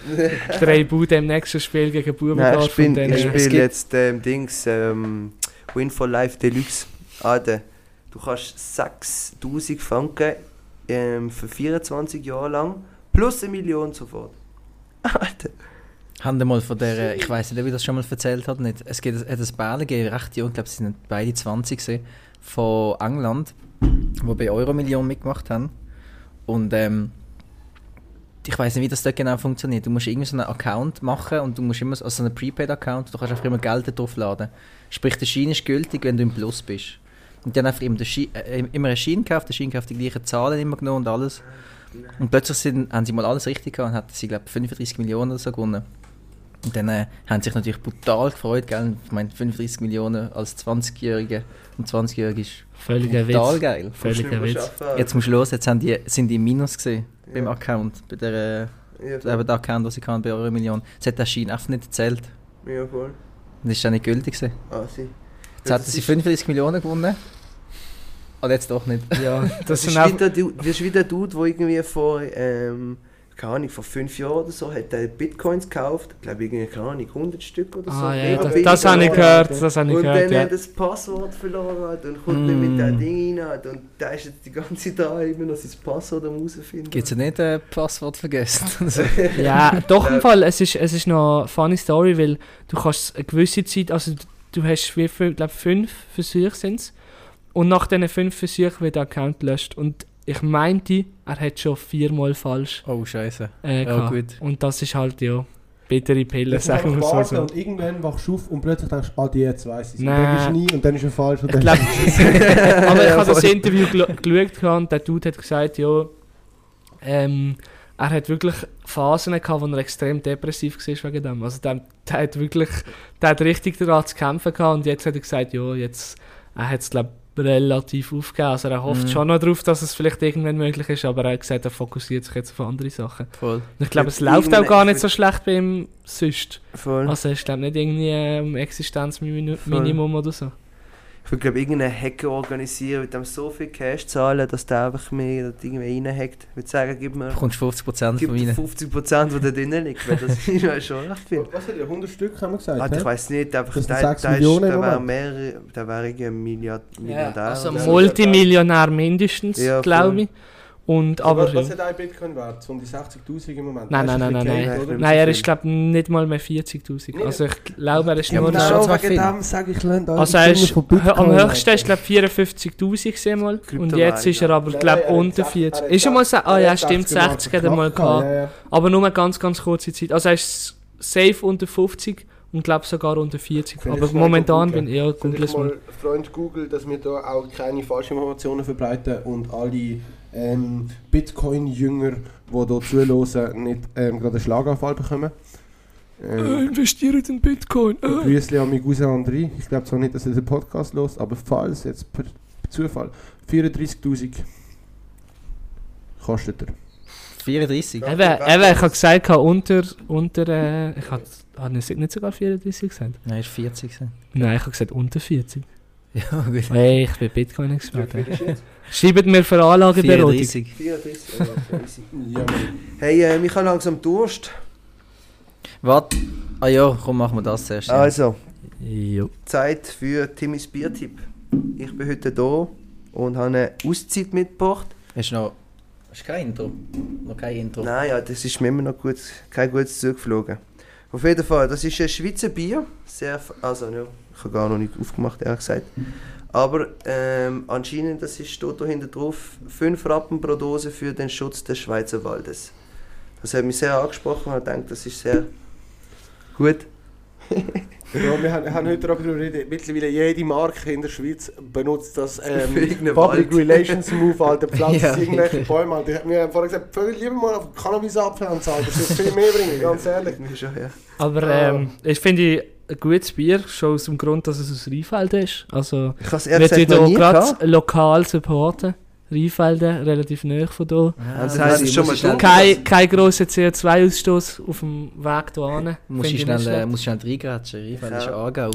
(laughs) Drei Bude im nächsten Spiel gegen Bubendorf ich bin, ich äh, spiele jetzt ähm, Dings, ähm, Win for Life Deluxe. Alter, du kannst 6000 Franken ähm, für 24 Jahre lang plus eine Million sofort. (laughs) Alter. Haben wir mal von der, ich weiß nicht, ob ich das schon mal erzählt habe, nicht. Es gibt, hat ein Bärle gegeben, recht jung, ich glaube, sie sind beide 20 gewesen, von England, die bei Euromillion mitgemacht haben. Und ähm, ich weiß nicht, wie das dort genau funktioniert. Du musst irgendwie so einen Account machen und du musst immer so also einen Prepaid-Account, du kannst einfach immer Geld drauf laden. Sprich, der Schein ist gültig, wenn du im Plus bist. Und dann einfach immer, Schein, äh, immer einen Schein gekauft, der Schein gekauft, die gleichen Zahlen immer genommen und alles. Und plötzlich sind, haben sie mal alles richtig gehabt und hatten sie, glaube ich, 35 Millionen oder so gewonnen. Und dann äh, haben sie sich natürlich brutal gefreut, gell? Ich meine, 35 Millionen als 20-Jährige und 20-Jährige ist Völliger Witz. geil. Völliger Witz. Jetzt musst du los, jetzt haben die, sind die im Minus gesehen beim Ja. Account, bei der, Ja, der Account, den sie kann bei Euro Million. Jetzt hat der Schein einfach nicht gezählt. ja, voll. Und das ist dann nicht gültig gewesen. Ah, sie. Jetzt hatten sie 35 Millionen gewonnen. Aber jetzt doch nicht. Ja, (laughs) das ist wieder, du, das ist wieder der Dude, der irgendwie vor, ähm, keine Ahnung, vor fünf Jahren oder so, hat er Bitcoins gekauft. Ich glaube, irgendwie, keine Ahnung, 100 Stück oder so. Ah ja, das, das habe ich gehört, das habe ich Und gehört, dann ja. hat er das Passwort verloren halt, und kommt nicht Mm. mit dem Ding rein und da ist jetzt die ganze (laughs) Zeit da immer noch sein Passwort am herausfinden. Gibt es ja nicht ein Passwort vergessen? (laughs) Ja, doch im Fall, es ist, es ist noch eine funny Story, weil du kannst eine gewisse Zeit, also du hast wie viel, glaube fünf Versuche sind und nach diesen fünf Versuchen wird der Account gelöscht und ich meinte, er hat schon viermal falsch oh, Scheiße. äh, Ja, gut. Und das ist halt, ja, bittere Pille, sagen wir so. so. Und irgendwann wachst du auf und plötzlich denkst du, ah, die jetzt weiss ich es. Und Nein. dann ist nie und dann ist er falsch. Und Ich dann glaube, (laughs) aber ich Ja, habe das. Interview geschaut und der Dude hat gesagt, ja, ähm, er hat wirklich Phasen gehabt, wo er extrem depressiv war wegen dem. Also der, der hat wirklich, der hat richtig daran zu kämpfen gehabt und jetzt hat er gesagt, ja, jetzt, er hat es glaube relativ aufgegeben. Also er hofft Mhm. schon noch darauf, dass es vielleicht irgendwann möglich ist, aber er hat gesagt, er fokussiert sich jetzt auf andere Sachen. Voll. Und ich glaube, es läuft auch gar nicht so schlecht bei ihm sonst. Voll. Also er ist glaube nicht irgendwie um Existenzminimum oder so. Ich will glaube irgendeinen Hacker organisieren, mit dem so viel Cash zahlen, dass der einfach mir das irgendwie reinhackt. Ich würde sagen, gib mir Du bekommst 50% gib von mir ihnen. 50% was da drinnen liegt, weil das (laughs) ist ja schon recht viel. Was hat er? 100 Stück haben wir gesagt? Ah, ich weiß nicht, einfach Das sechs der, ist, im wäre mehrere, der wäre irgendwie ein Milliard, Milliardär. also oder so. Multimillionär mindestens, Ja, glaube ich. Und, Aber aber was, hat ein Bitcoin wert? So um die 60'000 im Moment? Nein, nein, nein, ein nein, nein. Nein, er ist glaube nicht mal mehr 40'000. Nee. Also ich glaube, er ist Ja, nur noch... schon zwei viel. dem sage ich, lernt Also er ist am höchsten ist glaube 54'000 gesehen mal. Und jetzt ist er aber glaube hat unter gesagt, 40. er hat Ist er mal... Ah ja, stimmt, 60 60 hat er mal gehabt. Aber nur eine ganz, ganz kurze Zeit. Also er ist safe unter 50 und glaube sogar unter 40. Vielleicht Aber momentan bin ich... Ja, google Freund Google, dass wir da auch keine Falschinformationen verbreiten und alle ähm, Bitcoin-Jünger, die hier zuhören, nicht ähm, gerade einen Schlaganfall bekommen. Ähm, investiert in Bitcoin. Äh. Grüße an meinen Cousin André. Ich glaube zwar nicht, dass er den Podcast los, aber falls, jetzt per Zufall, 34'000 kostet er. 34. Ja. Eben, eben, ich habe gesagt, unter, unter äh, ich habe hab nicht nicht sogar 34 gesagt. Nein, ist 40. gewesen. Nein, ich habe gesagt unter 40. Ja, gut. Hey, ich bin Bitcoin-Experte. Schreibt mir für Anlageberatung. 34. 34, ja. Hey, äh, ich habe langsam Durst. Warte. Ah ja, komm, machen wir das zuerst. ja. Also, Jo. Zeit für Timmys Biertipp. Ich bin heute hier und habe eine Auszeit mitgebracht. Hast du noch. Hast du kein Intro? Noch kein Intro? Nein, ja, das ist mir immer noch gut, kein gutes Zug geflogen. Auf jeden Fall, das ist ein Schweizer Bier. Sehr, also, ja, ich habe gar noch nicht aufgemacht, ehrlich gesagt. Aber ähm, anscheinend, das ist, steht da hinten drauf, 5 Rappen pro Dose für den Schutz des Schweizer Waldes. Das hat mich sehr angesprochen und ich denke, das ist sehr gut. (laughs) Ja, wir haben, haben heute darüber geredet, mittlerweile jede Marke in der Schweiz benutzt das (laughs) ähm, Public Wald. Relations Move, Alter, (laughs) pflanzt Ja, irgendwelche. Bäume, Alter. Wir haben vorher gesagt, viel lieber mal auf Cannabis abpflanzen, Alter, das wird viel mehr bringen, ganz (laughs) ehrlich. Ja. Aber ähm, ich finde ein gutes Bier, schon aus dem Grund, dass es aus Rheinfelden ist. Also, Ich habe es ehrlich gesagt noch nie lokal supporten. Rheinfelden, relativ nahe von hier. Ja, Also, das ist schon mal schnell. Kein, kein grosser CO2-Ausstoß auf dem Weg hierhin. Muss ich schnell, äh, muss ich schnell reingrätschen. Rheinfeld ist Ja. Aargau.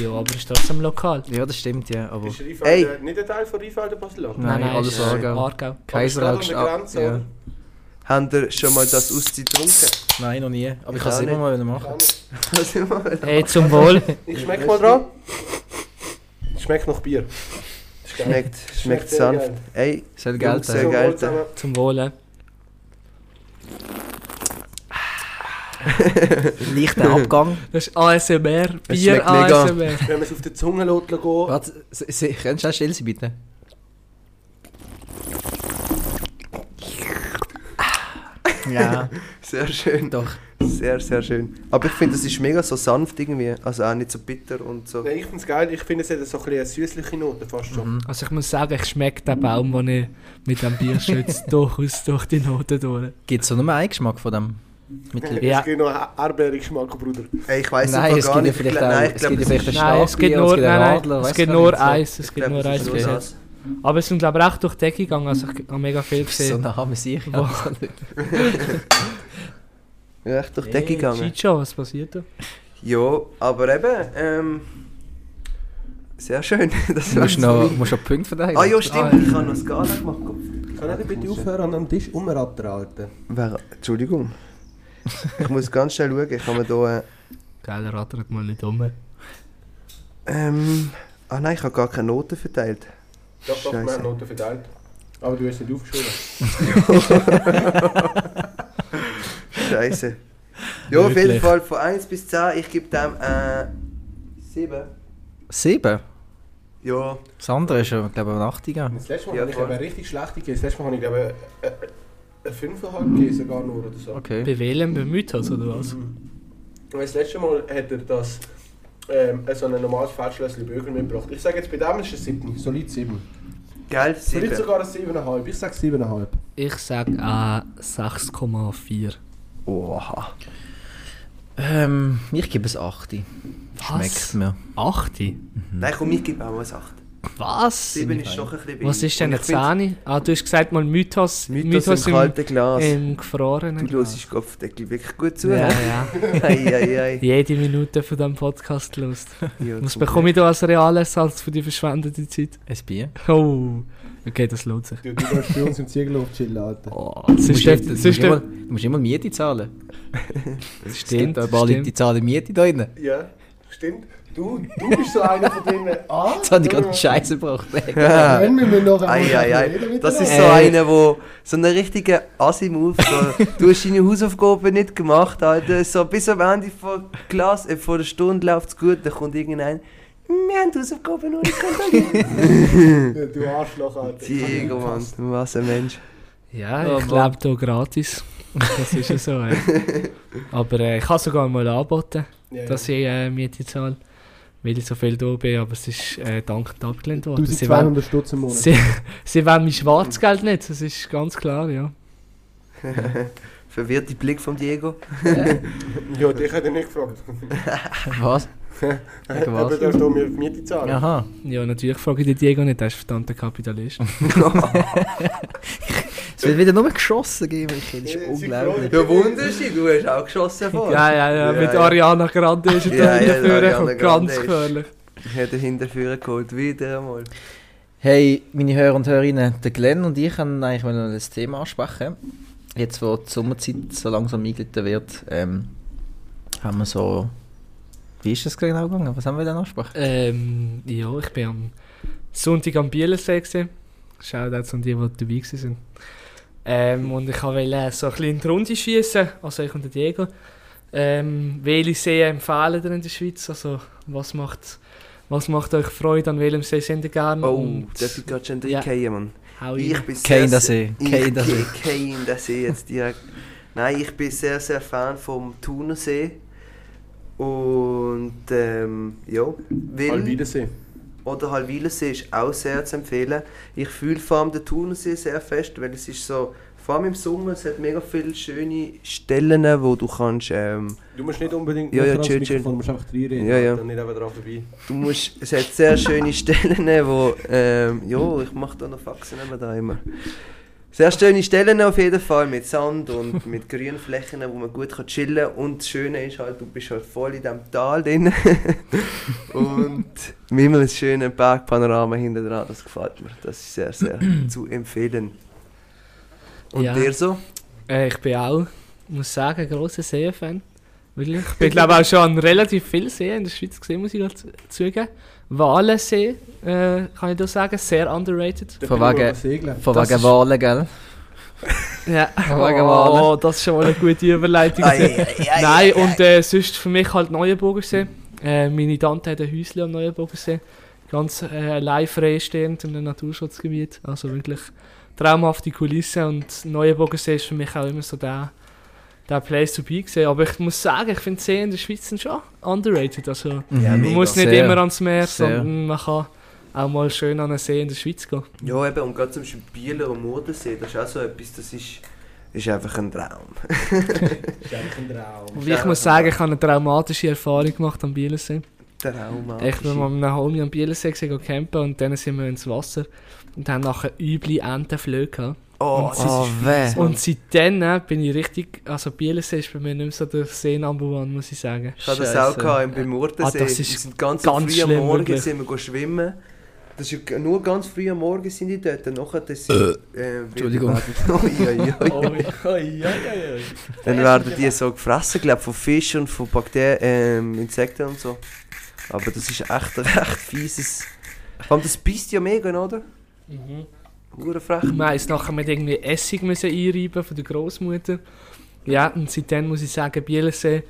Ja, aber ist trotzdem lokal. Ja, das stimmt, ja. Aber Ist Rheinfelden Ey. nicht ein Teil von Rheinfelden Basel? Nein, alles ist, Aargau. Aargau. Es an der Grenze, ja. oder? Habt ihr schon mal das Auszeit getrunken? Nein, noch nie. Aber ich Ich kann es immer mal wieder machen. Das (laughs) immer wieder. Hey, zum Wohl. Ich schmeck mal dran. Schmeckt nach Bier. Geil. (laughs) Schmeckt, schmeckt sehr sanft. geil. Ey, Soll Jungs, Geld sehr geil. wohl zusammen. Zum Wohl. äh. (laughs) Leichter Abgang. Das ist ASMR. Bier. ASMR. Wenn man es auf der Zunge lässt gehen, Warte, du auch still sein, bitte? Ja, (laughs) sehr schön. doch. Sehr, sehr schön. Aber ich finde, es ist mega so sanft irgendwie. Also auch nicht so bitter und so. Nein, ich finde es geil. Ich finde, es hat so ein eine süßliche Note fast schon. Mhm. Also ich muss sagen, ich schmecke den Baum, den ich mit dem Bier schütze, (laughs) durchaus durch die Noten durch. Gibt es so nur einen Geschmack von dem Mittel? (laughs) Ja. Es gibt noch einen Erdbeergeschmack, Bruder. Ey, ich weiß Nein, es gar nicht. vielleicht nein, ich es gibt vielleicht ein Nein, es gibt nur, einen nein, nein, es gibt nur eins, es gibt nur es Aber es sind glaube ich auch durch die Decke gegangen, also ich habe mega viel So gesehen. nah mit sich. (laughs) Ja, echt durch die Decke gegangen. Chicho, was passiert da? Ja, aber eben, ähm, sehr schön. (laughs) Das Du musst noch, musst noch Punkte verteilen. Ah ja, stimmt, Ah, ich habe noch Skala gemacht. Kann ich bitte aufhören, an am Tisch rumrattern, Alter? Wer, Entschuldigung. Ich muss ganz schnell schauen. Ich habe mir hier... Äh, Geil, rattert mal nicht um. ähm, ah nein, ich habe gar keine Noten verteilt. Doch, doch, wir Scheisse. haben Noten verteilt. Aber du hast nicht aufgeschrieben. Scheiße. Ja, auf jeden? Fall von 1 bis 10. Ich gebe dem äh, 7. Sieben? Ja, Das andere ist ja, glaube ich, eine 8 gegangen. Das letzte Mal Ja, habe ich aber richtig schlecht gegeben. Das letzte Mal habe ich glaube ich eine 5,5 gegeben, sogar nur oder so. Okay. Bei welchem bemüht hast oder was? Und das letzte Mal hat er das ähm, so ein normales Fettschlösschen Bögel mitgebracht. Ich sage jetzt bei dem ist es ein 7. Solid 7. geil, Vielleicht 7. sogar ein 7,5. Ich sage 7,5. Ich sage äh, 6,4. Oha. Ähm, ich gebe es 8. Was? Schmeckt mir. 8? Nein, komm, ich gebe auch ein 8. Was? 7 ist doch ein bisschen wenig. Was ist denn eine 10? Ah, du hast gesagt mal Mythos. Mythos, im kalten Glas. im gefrorenen du hörst Kopfdeckel wirklich gut zu. Ja, ja. (laughs) ei, ei, ei. (laughs) Jede Minute von diesem Podcast lust. Ja, (laughs) Was bekomme ich da als Realersatz für die verschwendete Zeit? Ein Bier. Oh, okay, das lohnt sich. Du, du darfst bei uns im Ziegelhof chillen, Alter. Oh, Du musst, du, musst immer, dürft- du musst immer Miete zahlen. Stimmt, gibt ein paar Leute, die stimmt. zahlen Miete da drinnen. Ja, stimmt. Du, du bist so einer von denen. (laughs) Ah, Jetzt habe ich gerade einen Scheiße gebraucht. Ja. Wenn wir noch einmal Ei, ei, ei. reden Das ist so Äh. einer, wo so einen richtigen Assi-Move, so, (laughs) du hast deine Hausaufgaben nicht gemacht, Alter. So bis am Ende von, Klasse, äh, von der Stunde läuft es gut, dann kommt irgendein, wir haben die Hausaufgaben noch nicht kontrolliert. (laughs) Du Arschloch, Alter. Diego, Mann, was ein Mensch. Ja, Oh, ich lebe hier gratis. Das ist ja so. Ja. Aber äh, ich habe sogar mal angeboten, Ja, dass ich äh, Miete zahle, weil ich so viel da bin, aber es ist äh, dankend abgelehnt worden. Sie wollen, 1200 Stutz im Monat. sie, (laughs) sie wollen mein Schwarzgeld nicht, das ist ganz klar, ja. (laughs) verwirrte Blick von Diego. (laughs) Ja, dich hat er nicht gefragt. Was? Aber darfst du mir die Miete zahlen? Aha. Ja, natürlich frage ich den Diego nicht, der ist verdammter Kapitalist. Es wird wieder nur geschossen geben, Michael. Das ist Ja, unglaublich. Ja, Wunderschön, du hast auch geschossen vorher. ja, ja, ja, Ja, mit ja. Ariana Grande ist er Ja, da ja, hinterführen, Grande ganz gefährlich. Ich hätte hinterführen geholt, wieder einmal. Hey, meine Hörer und Hörerinnen, der Glenn und ich haben eigentlich mal noch ein Thema ansprechen. Jetzt, wo die Sommerzeit so langsam eingeläutet wird, ähm, haben wir so... Wie ist das genau gegangen? Was haben wir denn ansprechen? Ähm, ja, ich bin am Sonntag am Bielensee. Shoutouts an die, die dabei waren. Ähm, und ich wollte so ein bisschen in die Runde schießen, also ich und der Diego. Ähm, welche Seen empfehlen ihr in der Schweiz? Also, was macht, was macht euch Freude, an welchem See sind ihr gerne? Oh, und darf ich gerade schon Ja. reinfallen, Mann? hau Ich bin Kein sehr, der See. Ich Kein der See. Kein der See jetzt direkt. Nein, ich bin sehr, sehr Fan vom Thunersee. Und ähm, ja, weil. Oder Halwilensee ist auch sehr zu empfehlen. Ich fühle vor allem den Thunersee sehr fest, weil es ist so, vor allem im Sommer, es hat mega viele schöne Stellen, wo du kannst, ähm, Du musst nicht unbedingt Ja, ja, chill, chill. Mikrofon, du musst einfach reinreden. Ja, ja. Dann nicht einfach dran vorbei. du musst, es hat sehr schöne (laughs) Stellen, wo, ähm, ja, ich mache da noch Faxen da immer. Sehr schöne Stellen auf jeden Fall, mit Sand und (laughs) mit grünen Flächen, wo man gut kann chillen kann. Und das Schöne ist halt, du bist halt voll in diesem Tal drin. (laughs) und mit einem schönen Bergpanorama hinten dran, das gefällt mir. Das ist sehr, sehr (clears throat) zu empfehlen. Und Ja. dir so? Äh, ich bin auch, muss sagen, ein grosser See-Fan. Wirklich. Ich bin glaube auch schon an relativ vielen Seen in der Schweiz gesehen, muss ich gerade Walensee, äh, kann ich da sagen, sehr underrated. Von wegen-. Von wegen Wahlen, gell? Ja, (laughs) wegen oh, das ist schon mal eine gute Überleitung. Nein, ei, und äh, sonst für mich halt Neuenburgersee. Äh, meine Tante hat ein Häuschen am Neuenburgersee. Ganz äh, allein freistehend in einem Naturschutzgebiet. Also wirklich traumhafte Kulisse. Und Neuenburgersee ist für mich auch immer so der, der Place to be gewesen. Aber ich muss sagen, ich finde Seen in der Schweiz sind schon underrated. Also, Ja, man mega. muss nicht Sehr. immer ans Meer, Sehr. sondern man kann auch mal schön an einen See in der Schweiz gehen. Ja, eben, und gerade zum Beispiel Bieler und Modensee, das ist auch so etwas, das ist, ist einfach ein Traum. (laughs) Ist eigentlich ein Traum. Und ich muss sagen, ich habe eine traumatische Erfahrung gemacht am Bielensee. Traum. Ich bin mal mit einem Homie am gehen campen und dann sind wir ins Wasser und haben nachher üble Entenflöhe gehabt. Oh, Und Oh, weh. Und seitdem äh, bin ich richtig, also Bielensee ist bei mir nicht mehr so der See Number One, muss ich sagen. Ich hatte das auch gehabt, im Bemurtensee. Ah, das ist wir sind ganz, ganz früh am Morgen wirklich. sind wir schwimmen. Das ist ja nur ganz früh am Morgen sind die dort. Nachher das sind, äh, Entschuldigung. Ui. (laughs) Oh, Dann werden die so gefressen, glaube von Fischen und von Bakterien, ähm, Insekten und so. Aber das ist echt ein recht fieses. Vor allem das beißt ja mega, oder? Mhm. Hure frech. Es nachher mit irgendwie Essig müssen einreiben von der Großmutter. Ja, und seitdem muss ich sagen, Bielensee,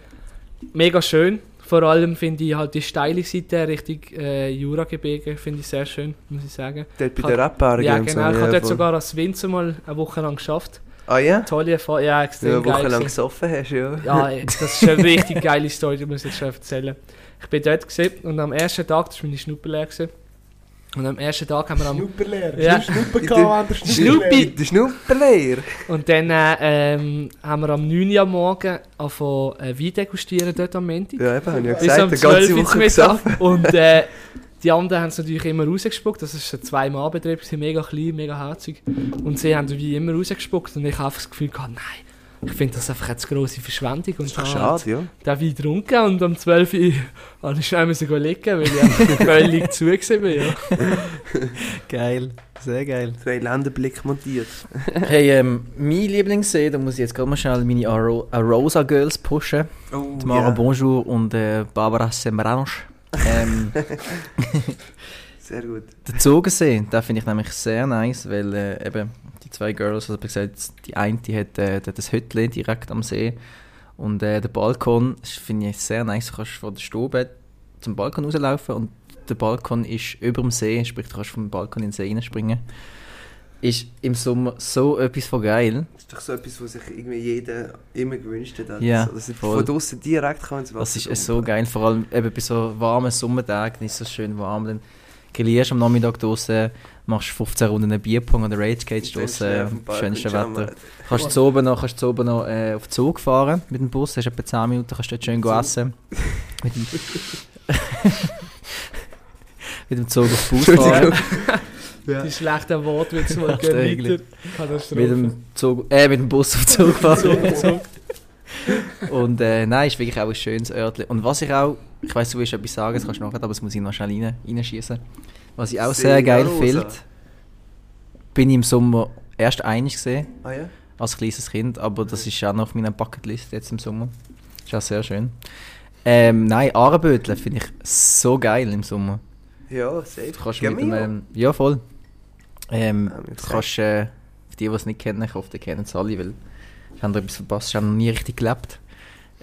mega schön. Vor allem finde ich halt die steile Seite Richtung äh, Juragebirge finde ich sehr schön, muss ich sagen. Dort bei Ich der Rapberge ja, genau. so. ich habe dort sogar als Winzer mal eine Woche lang geschafft. Ah ja? Tolle Erfahrung, ja, Ja, extrem eine geil. Woche lang gewesen. gesoffen hast, ja. Ja, (laughs) das ist eine richtig geile Story, die muss ich jetzt schon erzählen. Ich bin dort gewesen, und am ersten Tag, das war meine Schnuppe leer, gewesen, und am ersten Tag haben wir am... Schnupperleer. Ja. Ja. Schnupper gehabt, der Schnuppi. Der Schnupperleer. Und dann äh, ähm, haben wir am 9 Uhr am Morgen angefangen äh, Wein degustieren dort am Montag. Ja, eben, habe ich ja Bis gesagt, eine 12 ganze Uhr Woche Mittag. Und äh, (laughs) die anderen haben es natürlich immer rausgespuckt. Das ist ein Zwei-Mann-Betrieb, sie sind mega klein, mega herzig. Und sie haben wie immer rausgespuckt. Und ich habe einfach das Gefühl gehabt, nein, ich finde das einfach eine zu grosse Verschwendung. Und Das ist doch habe halt schade, ja. den Wein getrunken und um 12 Uhr (laughs) habe ich schnell müssen liegen, weil ich einfach (laughs) völlig zu gewesen bin. Ja. (laughs) Geil. Sehr geil. Drei Länderblick montiert. Hey, ähm, mein Lieblingssee, da muss ich jetzt gerade mal schnell meine Aro Arosa Girls pushen. Oh, Die Mara Bonjour und äh, Barbara Sembranos. Ähm, Sehr gut. der Zogensee, den finde ich nämlich sehr nice, weil äh, eben zwei Girls, also gesagt, die eine die hat äh, die hat das Hütchen direkt am See und äh, der Balkon das finde ich sehr nice. Du kannst von der Stube zum Balkon rauslaufen und der Balkon ist über dem See, sprich du kannst vom Balkon in den See reinspringen. Ist im Sommer so etwas von geil. Das ist doch so etwas, was sich irgendwie jeder immer gewünscht hat. Ja, dass voll. von draußen direkt kann ins Wasser Das ist kommen. so geil, vor allem eben bei so warmen Sommertagen ist es so schön warm. Dann grillierst am Nachmittag draußen, machst 15 Runden Bierpong oder Rage Cage draußen, auf dem Balkon schönste. Wetter. Kannst zu oben noch, kannst zu oben noch äh, auf den Zug fahren mit dem Bus, hast etwa 10 Minuten, kannst dort schön go essen. mit, dem (laughs) mit dem Zug auf den Bus fahren. (laughs) Die schlechten Wortwitze mal Echt gehen mit dem Zug, äh, mit dem Bus auf den (laughs) Zug fahren. Und äh, nein, ist wirklich auch ein schönes Örtchen. Und was ich auch, ich weiß, du willst etwas sagen, das kannst du nachher, aber das muss ich noch schnell rein, reinschießen. Was ich auch sehr Sega geil finde, bin ich im Sommer erst einig gesehen, Ah ja? als kleines Kind, aber das ist auch noch auf meiner Bucketlist jetzt im Sommer. Ist auch sehr schön. Ähm, nein, Ahrenbötle finde ich so geil im Sommer. Ja, safe. Du kannst Gehen mit wir dem, ja. voll. Ähm, du kannst, äh, für die, die es nicht kennen, ich hoffe, die kennen es alle, weil ich habe da etwas verpasst, ich habe noch nie richtig gelebt.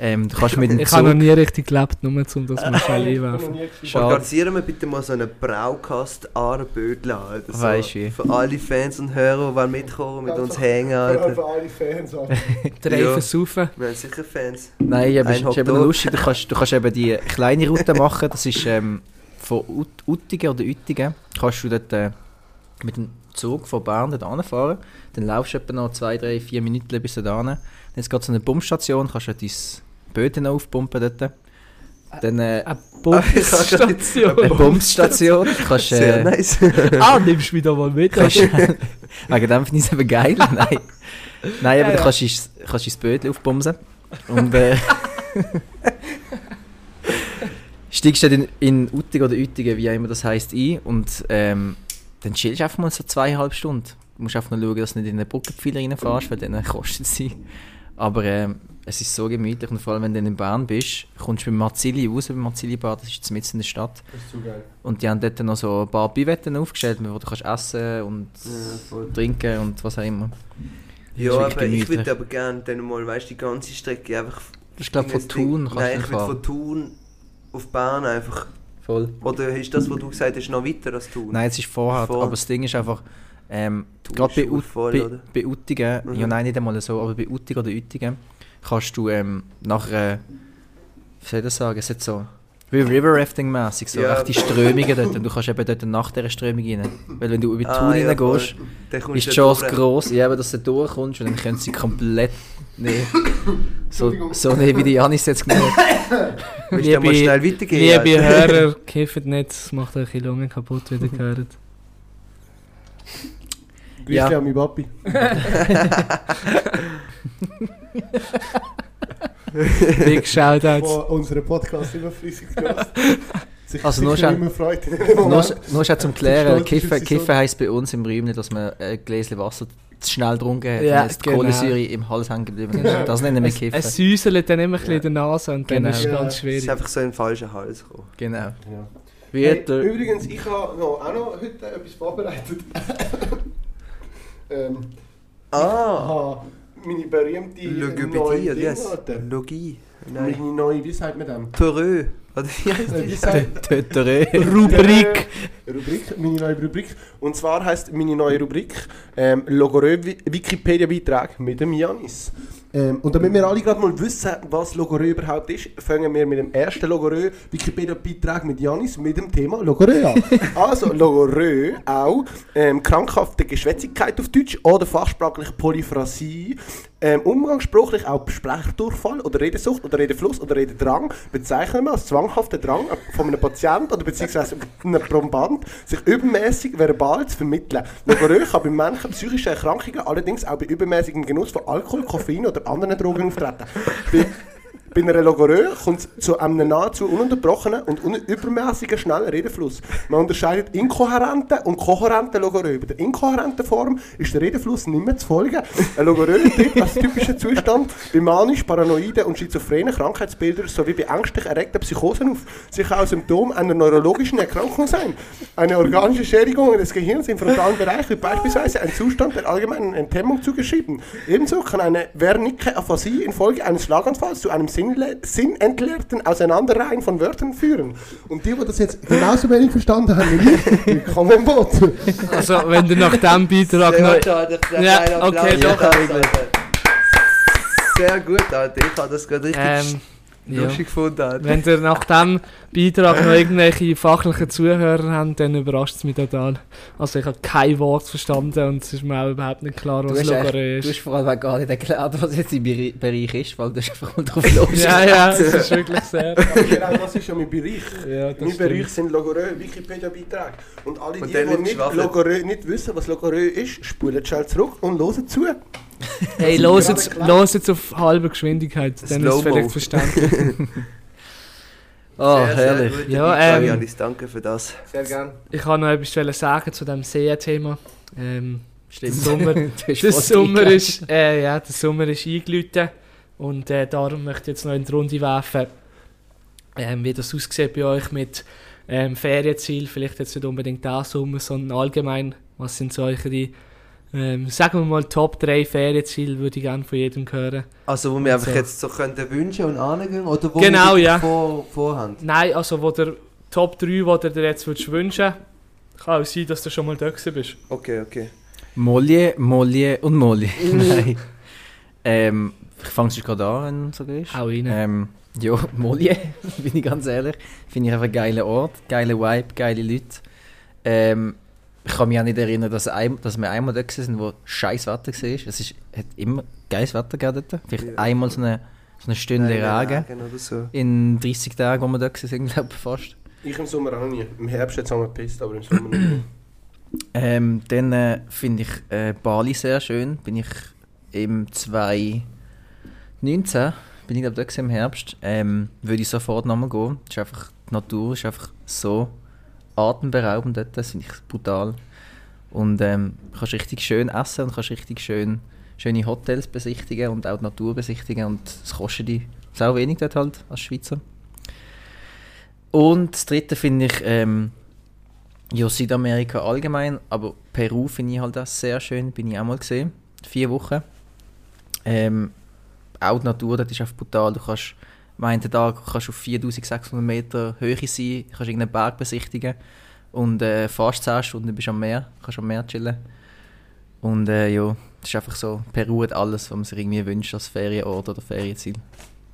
Ähm, du kannst mit dem Ich habe noch nie richtig gelebt, nur um das mal schnell (laughs) einwerfen. Organisieren wir bitte mal so einen Braukast Ahrenbödel an. Oder so. Weisst wie. Für alle Fans und Hörer, die mitkommen, mit uns hängen. Alter. für alle Fans. (laughs) Drei Ja. versaufen. Wir haben sicher Fans. Nein, aber es Ein ist eben lustig, du kannst, du kannst eben die kleine Route machen, das ist ähm, von Ut Uttigen oder Uettigen, kannst du dort äh, mit dem Zug von Bern dort anfahren, dann laufst du etwa noch zwei, drei, vier Minuten bis da hin, dann ist gerade so eine Pumpstation, kannst du dein Böden aufpumpen dort, dann äh, Eine (laughs) Pumpstation. eine Pumpstation, kannst, Sehr äh, nice. (laughs) ah, nimmst du wieder mal mit. kannst wegen dem finde ich es eben geil, (laughs) nein. Nein, aber Ja, du ja. kannst, ins- kannst ins Böden aufpumsen und äh, steigst dann in, in Uttig oder Uettigen, wie auch immer das heisst, ein und ähm, dann chillst du einfach mal so zweieinhalb Stunden. Du musst einfach nur schauen, dass du nicht in den Brückenpfeiler reinfährst, weil dann kostet sie. Aber ähm, es ist so gemütlich und vor allem, wenn du in Bern bist, kommst du beim Marzilli raus, beim Marzilli-Bar, das ist mitten in der Stadt. Das ist zu geil. Und die haben dort noch so ein paar Bivetten aufgestellt, wo du kannst essen und trinken und was auch immer. Ja, aber ich gemütlich. würde aber gerne dann mal, weißt du, die ganze Strecke einfach. Ich glaube, von Thun kannst Nein, ich würde von Thun auf Bern einfach. Voll. Oder ist das, was du gesagt hast, noch weiter als Thun? Nein, es ist vorher, Vor- aber das Ding ist einfach, ähm, gerade ist bei, voll, bei, bei Uttigen, Mhm. ja nein, nicht einmal so, aber bei Uttigen oder Uettigen kannst du ähm, nachher, wie soll ich das sagen, es hat so, wie River Rafting mäßig so Ja. rechte Strömungen dort und du kannst eben dort nach dieser Strömung rein. Weil wenn du über Ah, Thun ja, reingehst, ist die Chance durch. gross, ja, aber dass du durchkommst und dann können sie komplett, (laughs) nee, so, so nee, wie die Janis jetzt gemacht Willst (laughs) du mal schnell weitergehen? Liebe Alter? Hörer, (laughs) kifft nicht, es macht euch die Lungen kaputt, wie ihr gehört. Grüße Ja. an meinen Papi. (laughs) Big Shoutouts. Der unseren Podcast immer flüssig. Sich Also nur schon- freut Nur, nur schon zum Klären, Kiffen, Kiffen heisst bei uns im Räumchen, dass man ein Gläschen Wasser zu schnell getrunken hat Ja, und jetzt die genau. Kohlensäure im Hals hängen geblieben ist. Genau. Das nennen wir Es, Kiffen. es säuselt dann immer ein bisschen in der Nase und dann Genau. ist es Ja. ganz Es ist schwierig. einfach so in den falschen Hals gekommen. genau. Ja. Wie Hey, der, übrigens, ich habe noch, auch noch heute etwas vorbereitet. (laughs) ähm, Ah! Meine berühmte neue oder Ding, yes. Alter. Logie. Nein. Meine neue, wie sagt man dem? Torö. Oder wie heißt Äh, Wie sagt. (laughs) Rubrik. Rubrik, meine neue Rubrik. Und zwar heißt meine neue Rubrik ähm, Logorö Wikipedia Beitrag mit dem Janis. Ähm, und damit wir alle gerade mal wissen, was Logorö überhaupt ist, fangen wir mit dem ersten Logorö Wikipedia Beitrag mit Janis mit dem Thema Logorö an. (laughs) also Logorö auch ähm, krankhafte Geschwätzigkeit auf Deutsch oder fachsprachlich Polyphrasie. Ähm, umgangssprachlich auch Sprechdurchfall oder Redesucht oder Redefluss oder Rededrang bezeichnen wir als zwanghaften Drang von einem Patienten oder beziehungsweise einem Proband, sich übermäßig verbal zu vermitteln. Logorö kann bei manchen psychischen Erkrankungen allerdings auch bei übermäßigem Genuss von Alkohol, Koffein oder anderen Drogen auftreten. Bei einer Logorö kommt es zu einem nahezu ununterbrochenen und un übermäßigen schnellen Redefluss. Man unterscheidet inkohärente und kohärente Logorö. Bei der inkohärenten Form ist der Redefluss nicht mehr zu folgen. Ein Logorö tritt als typischer Zustand bei manisch, paranoiden und schizophrenen Krankheitsbildern sowie bei ängstlich erregten Psychosen auf. Sie kann auch Symptom einer neurologischen Erkrankung sein. Eine organische Schädigung des Gehirns im frontalen Bereich wird beispielsweise ein Zustand der allgemeinen Enthemmung zugeschrieben. Ebenso kann eine Wernicke-Aphasie infolge eines Schlaganfalls zu einem sinnentleerten Auseinanderreihen von Wörtern führen. Und die, die das jetzt genauso wenig verstanden haben wie ich, willkommen im Boot. Also, wenn du nach diesem Beitrag Sehr noch... Ja, okay, doch. Sehr gut, Alter. Ich habe das gerade richtig... Ähm, Ja. lustig gefunden hat. Wenn ihr nach dem Beitrag noch irgendwelche fachlichen Zuhörer habt, dann überrascht es mich total. Also ich habe kein Wort verstanden und es ist mir auch überhaupt nicht klar, was Logorö eigentlich- du hast ist. vor allem auch gar nicht erklärt, was jetzt im Bereich ist, weil du hast einfach mal drauf (laughs) los. Ja, ja, es ist wirklich sehr. Aber genau das ist ja mein Bereich. Ja, das mein stimmt. Bereich sind Logorö, Wikipedia-Beiträge. Und alle, Und die, die nicht, nicht wissen, was Logorö ist, spulen schnell zurück und hören zu. (laughs) Hey, los jetzt, los jetzt auf halber Geschwindigkeit, dann ist es vielleicht verständlich. Oh, (laughs) Sehr, sehr herrlich. guter Ja, ähm, Janis, danke für das. Sehr gerne. Ich kann noch etwas wollen sagen zu dem Seen-Thema. Ähm, Stimmt. Der (laughs) Sommer- der Sommer ist, äh, ja, der Sommer ist eingeläutet und äh, darum möchte ich jetzt noch in die Runde werfen, ähm, wie das aussieht bei euch mit ähm, Ferienziel, vielleicht jetzt nicht unbedingt diesen Sommer, sondern allgemein, was sind so eure, ähm, sagen wir mal Top 3 Ferienziele, würde ich gerne von jedem hören. Also, wo wir einfach So. jetzt so könnten wünschen und angehen oder wo Genau, wir ja. vor, vorhaben? Nein, also wo der Top 3, wo du dir jetzt würdest wünschen kann auch sein, dass du schon mal da gewesen bist. Okay, okay. Molly, Molly und Molly. (laughs) (laughs) Nein. Ähm, ich fange es gerade an, wenn es so ist. Hau rein. Ähm, ja, (laughs) Molly, bin ich ganz ehrlich. Finde ich einfach einen geilen Ort, geile Vibe, geile Leute. Ähm, ich kann mich auch nicht erinnern, dass, ein, dass wir einmal dort waren, wo scheiß Wetter war. Es ist, hat immer geiles Wetter gegeben dort. Vielleicht Ja. einmal so eine, so eine Stunde Nein, Regen. Oder so. In 30 Tagen, wo wir dort waren, glaube ich fast. Ich im Sommer auch nie. Im Herbst jetzt haben wir gepisst, aber im Sommer nie. Ähm, dann äh, finde ich äh, Bali sehr schön. Bin ich im 2019, bin ich glaube dort gewesen im Herbst, ähm, würde ich sofort nochmal gehen. Es ist einfach, die Natur ist einfach so atemberaubend dort, das finde ich brutal. Und ähm, kannst richtig schön essen und kannst richtig schön schöne Hotels besichtigen und auch die Natur besichtigen und es kostet dich sau wenig dort halt als Schweizer. Und das dritte finde ich ähm, ja, Südamerika allgemein, aber Peru finde ich halt auch sehr schön, bin ich auch mal gesehen. Vier Wochen. Ähm, auch die Natur, das ist einfach brutal. Du kannst am einen Tag kannst du auf 4600 Meter Höhe sein, kannst irgendeinen Berg besichtigen und äh, fast 10 Stunden bist du am Meer, kannst am Meer chillen. Und äh, ja, das ist einfach so, Peru hat alles, was man sich irgendwie wünscht als Ferienort oder Ferienziel.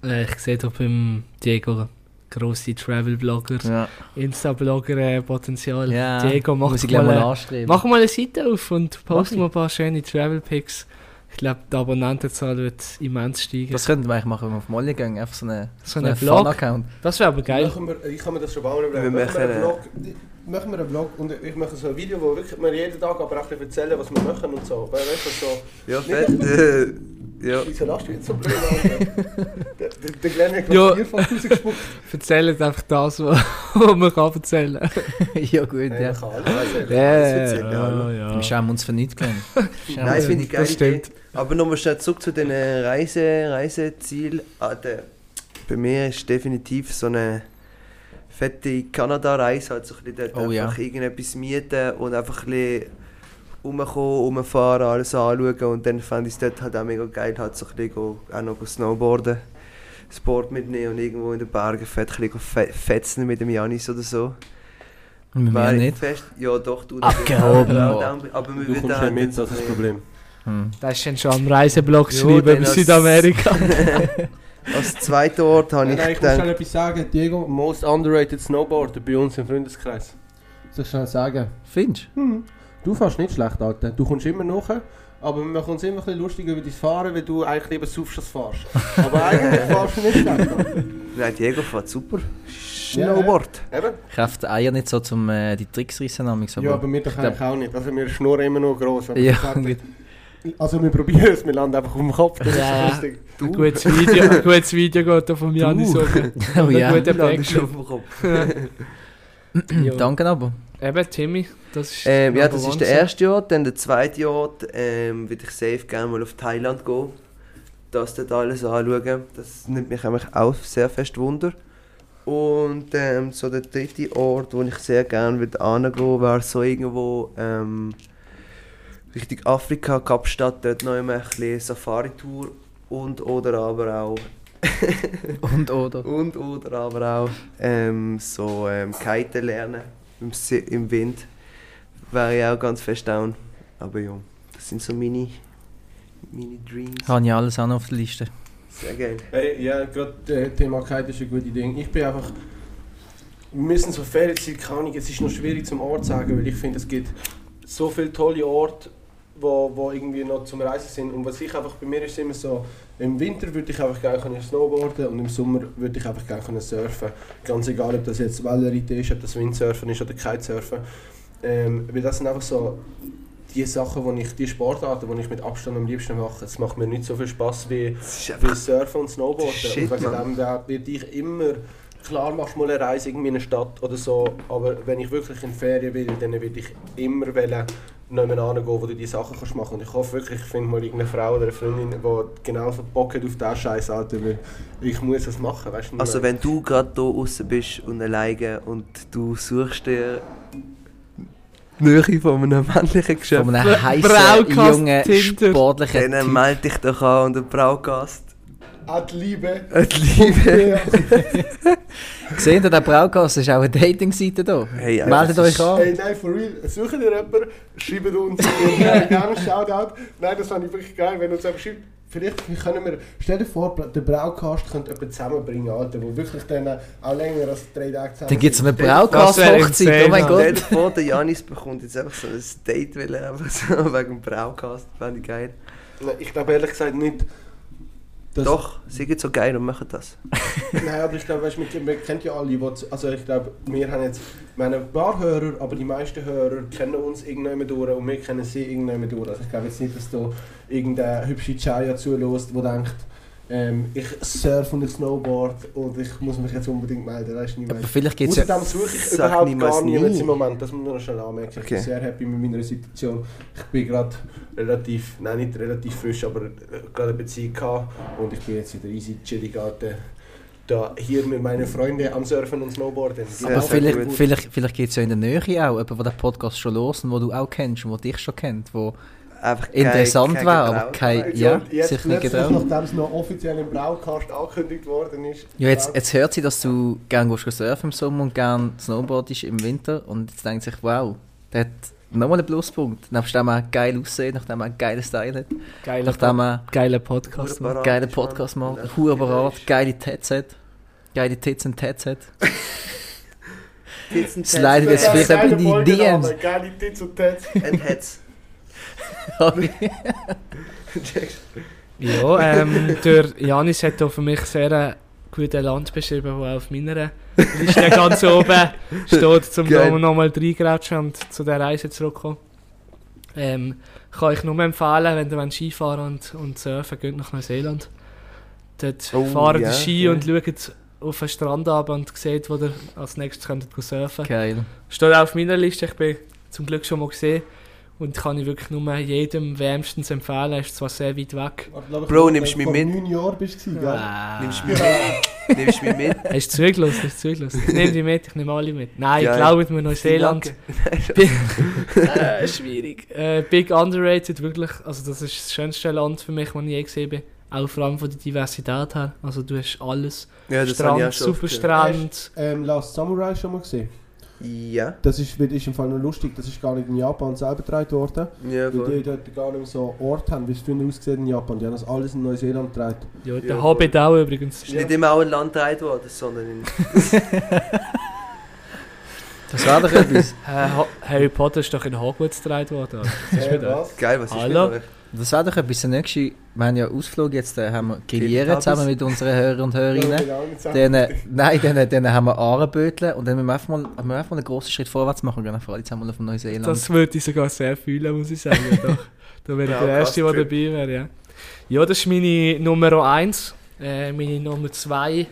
Äh, ich sehe da beim Diego grosse Travel-Blogger, Ja, Insta-Blogger-Potenzial. ja Diego, mach mal, mal anstreben. mach mal eine Seite auf und post mal ein paar schöne Travel-Pics. Ich glaube, die Abonnentenzahl wird immens steigen. Das könnten wir eigentlich machen, wenn wir auf Molly gehen, einfach so eine, so einen einen Vlog, Fun-Account. das wäre aber geil. Machen wir, ich habe mir das schon bald überlegt. Wir Machen einen Vlog, machen wir einen Vlog und ich mache so ein Video, wo wirklich wir jeden Tag aber auch erzählen, was wir machen und so. Weil weißt du, so... Ja, fett. (laughs) äh, ja. Wieso lachst du jetzt so blöd an? der, der, der Glenn hat Ja. gerade vierfach rausgespuckt. (laughs) Erzählt einfach das, (laughs) was man kann erzählen (laughs) ja gut, Hey, ja. man kann alles erzählen. Ja, erzählen, ja, ja. Wir schämen uns für nichts, Glenn. Nein, uns- finde ich geil. das stimmt. Aber nochmal schnell zurück zu den Reise, Reisezielen. Ah, der, bei mir ist definitiv so eine fette Kanada-Reise, halt so ein bisschen dort Oh ja. einfach irgendetwas mieten und einfach ein bisschen rumkommen, rumfahren, alles anschauen und dann fand ich es dort halt auch mega geil, halt so ein bisschen go, auch noch go snowboarden, Sport mitnehmen und irgendwo in den Bergen fett, ein bisschen fetzen mit dem Janis oder so. Wir ich nicht. Fest, ja doch, du Abgehoben. aber wir Du kommst halt nicht mit, nicht das ist das Problem. Hm. Da ist dann schon am Reiseblog Ja, geschrieben dann über Südamerika. (laughs) Als zweiter Ort habe ich Nein, ich muss schnell etwas sagen. Diego, most underrated Snowboarder bei uns im Freundeskreis. Soll ich schnell sagen? Findest Hm. Du fährst nicht schlecht, Alter. Du kommst immer nach, aber wir machen uns immer ein bisschen lustig über dein Fahren, weil du eigentlich lieber saufst als fahrst. (laughs) Aber eigentlich fahrst du nicht schlecht. Alter. nein, Diego fährt super. Snowboard. Eben? Ich habe die Eier nicht so zum äh, die Tricks rissen, amigs, aber ja, aber wir doch eigentlich auch nicht. Also wir schnurren immer noch gross. wenn wir Ja, Also wir probieren es, wir landen einfach auf dem Kopf. Das Ja. ist lustig. Ein gutes Video, ein (laughs) gutes Video geht da von Janis Du. oben. (laughs) oh ja. Guter Du landest Backshot. auf dem Kopf. Ja. Danke aber. Eben, Timmy, das ist Ähm, ja, das ist der so. erste Ort. Dann der zweite Ort ähm, würde ich safe gerne mal auf Thailand gehen. Das dort alles anschauen. Das nimmt mich eigentlich auch sehr fest Wunder. Und ähm, so der dritte Ort, wo ich sehr gerne würde hingehen, wäre so irgendwo ähm, Richtung Afrika, Kapstadt, dort noch einmal ein bisschen Safari-Tour und oder aber auch (laughs) Und oder? und oder aber auch ähm, so ähm, Kiten lernen im, Se im Wind. Wäre ich auch ganz fest down. Aber ja, das sind so meine, meine Dreams. Habe ich alles auch noch auf der Liste. Sehr geil. Hey, ja, gerade äh, Thema Kite ist ein gutes Ding. Ich bin einfach. Wir müssen so Ferienzeit, keine Ahnung, es ist noch schwierig zum Ort zu sagen, weil ich finde, es gibt so viele tolle Orte, wo, wo irgendwie noch zum Reisen sind. Und was ich einfach, bei mir ist immer so, im Winter würde ich einfach gerne können snowboarden und im Sommer würde ich einfach gerne können surfen. Ganz egal, ob das jetzt Wellenreiten ist, ob das Windsurfen ist oder Kitesurfen. Ähm, weil das sind einfach so die Sachen, wo ich, die Sportarten, die ich mit Abstand am liebsten mache. Es macht mir nicht so viel Spaß wie wie Surfen und Snowboarden. Shit, und wegen dem werde ich immer, klar machst du mal eine Reise in eine Stadt oder so, aber wenn ich wirklich in die Ferien will, dann will ich immer wollen, nicht mehr hingehen, wo du die Sachen kannst machen. Und ich hoffe wirklich, ich finde mal irgendeine Frau oder eine Freundin, die genauso Bock hat auf diesen Scheiß, Alter, weil ich muss das machen, weißt du? Also wenn du gerade hier draußen bist und alleine und du suchst dir Nähe von einem männlichen Geschöpf, Von einem heißen, jungen, Tinder. sportlichen dann Typ. melde dich doch an und der Braukast. Auch die Liebe. Die Liebe. (laughs) (laughs) Ja. Seht ihr, der Braukast ist auch eine Dating-Seite da. Hey, äh, Meldet das euch an. Hey, nein, for real. Sucht ihr jemanden, schreibt uns. Gerne einen Shoutout. Nein, das fand ich wirklich geil, wenn uns jemand schreibt. Vielleicht können wir, stell dir vor, der Braukast könnte jemanden zusammenbringen, Alter, wo wirklich dann auch länger als drei Tage zusammen Dann gibt es eine Braukast-Hochzeit, oh mein Gott. dir vor, der Janis bekommt jetzt einfach so ein Date, weil er einfach so (laughs) wegen dem Braukast, fände ich geil. Ich glaube ehrlich gesagt nicht. Dass- Doch, sie sind so geil und machen das. (laughs) Nein, aber ich glaube, weißt, wir, wir kennen ja alle, die, also ich glaube, wir haben jetzt, wir haben ein paar Hörer, aber die meisten Hörer kennen uns irgendjemand durch und wir kennen sie irgendjemand durch. Also ich glaube jetzt nicht, dass da irgendeine hübsche Chaya zulässt, die denkt, ähm, ich surf und ich snowboard und ich muss mich jetzt unbedingt melden, weißt du nicht Aber mehr. vielleicht gibt es ja... Außerdem suche ich überhaupt gar niemanden nie. im Moment, das muss man noch schnell anmerken. Ich Okay. bin sehr happy mit meiner Situation. Ich bin gerade relativ, nein nicht relativ frisch, aber äh, gerade eine Beziehung gehabt und ich bin jetzt wieder easy chillig Alter, da hier mit meinen Freunden am Surfen und Snowboarden. Ja, Aber sehr vielleicht, vielleicht, vielleicht gibt es ja in der Nähe auch jemanden, der den Podcast schon los und wo du auch kennst und der dich schon kennt, wo Einfach interessant kein- kein aber Getraut. kein... Jetzt, Ja, jetzt sich nicht getraut. nachdem es noch offiziell im Braukast angekündigt worden ist. Ja, jetzt, jetzt hört sie, dass du gerne surfen im Sommer und gerne snowboardest im Winter und jetzt denkt sich, wow, der hat nochmal einen Pluspunkt. Nachdem er geil aussieht, nachdem er einen geilen Style hat, Geiler, nachdem er geiler Podcast. Ist, Mann. Podcast macht, Hurenapparat, geile Tats hat, geile Tits und Tats hat. Tits Slidet Tats jetzt vielleicht in die DMs. Geile Tits und Tats. and (laughs) Heads. Ja, ähm, der Janis hat auch für mich sehr ein gutes Land beschrieben, das auf meiner Liste ganz oben steht, um da nochmal reingrätschen und zu der Reise zurückkommen. Ähm, kann ich nur empfehlen, wenn ihr Skifahren und, und surfen geht nach Neuseeland. Dort Oh, fahren die Ski ja. und schaut auf den Strand ab und seht, wo ihr als nächstes könnt surfen Geil. Steht auch auf meiner Liste, ich bin zum Glück schon mal gesehen und kann ich wirklich nur jedem wärmstens empfehlen. Ist zwar sehr weit weg. Bro, nimmst du mich Vor mit? neun Jahren bist du, gell? Ah. Nimmst du mich mit? (laughs) Nimmst du mich mit? Hast du zugelassen? Hast du zugelassen? Ich nehme die mit, ich nehme alle mit. Nein, Geil. ich glaube mir Neuseeland. (laughs) äh, schwierig. Äh, big underrated, wirklich. Also das ist das schönste Land für mich, das ich je gesehen habe. Auch vor allem von der Diversität her. Also du hast alles. Ja, das habe ich auch Strand, schon super oft gehört. Strand. Ähm, Last Samurai schon mal gesehen? Ja. Das ist, ist im Fall noch lustig, das ist gar nicht in Japan selber getragen worden. Ja, Weil die voll. dort gar nicht so Ort haben, wie es früher ausgesehen in Japan. Die haben das alles in Neuseeland getragen. Ja, der Ja, Hobbit auch übrigens. Ist nicht immer auch ein Land gedreht worden, sondern in... (laughs) Das war doch etwas. Ha- Harry Potter ist doch in Hogwarts gedreht worden. Das ist wieder- was? Geil, was ist Hallo? mit euch? Das war doch etwas. Der nächste, wir haben ja Ausflug jetzt, äh, haben wir Teletubbies. zusammen mit unseren Hörern und (laughs) Hörerinnen. Ja, genau, äh, nein, dann, dann haben wir Ahrenböteln und dann müssen wir einfach mal, müssen wir einfach mal einen grossen Schritt vorwärts machen und gehen einfach alle zusammen auf Neuseeland. Das würde ich sogar sehr fühlen, muss ich sagen. (laughs) Doch. Da wäre ich Ja, der Erste, der dabei wäre. Ja. ja, das ist meine Nummer 1. Äh, meine Nummer 2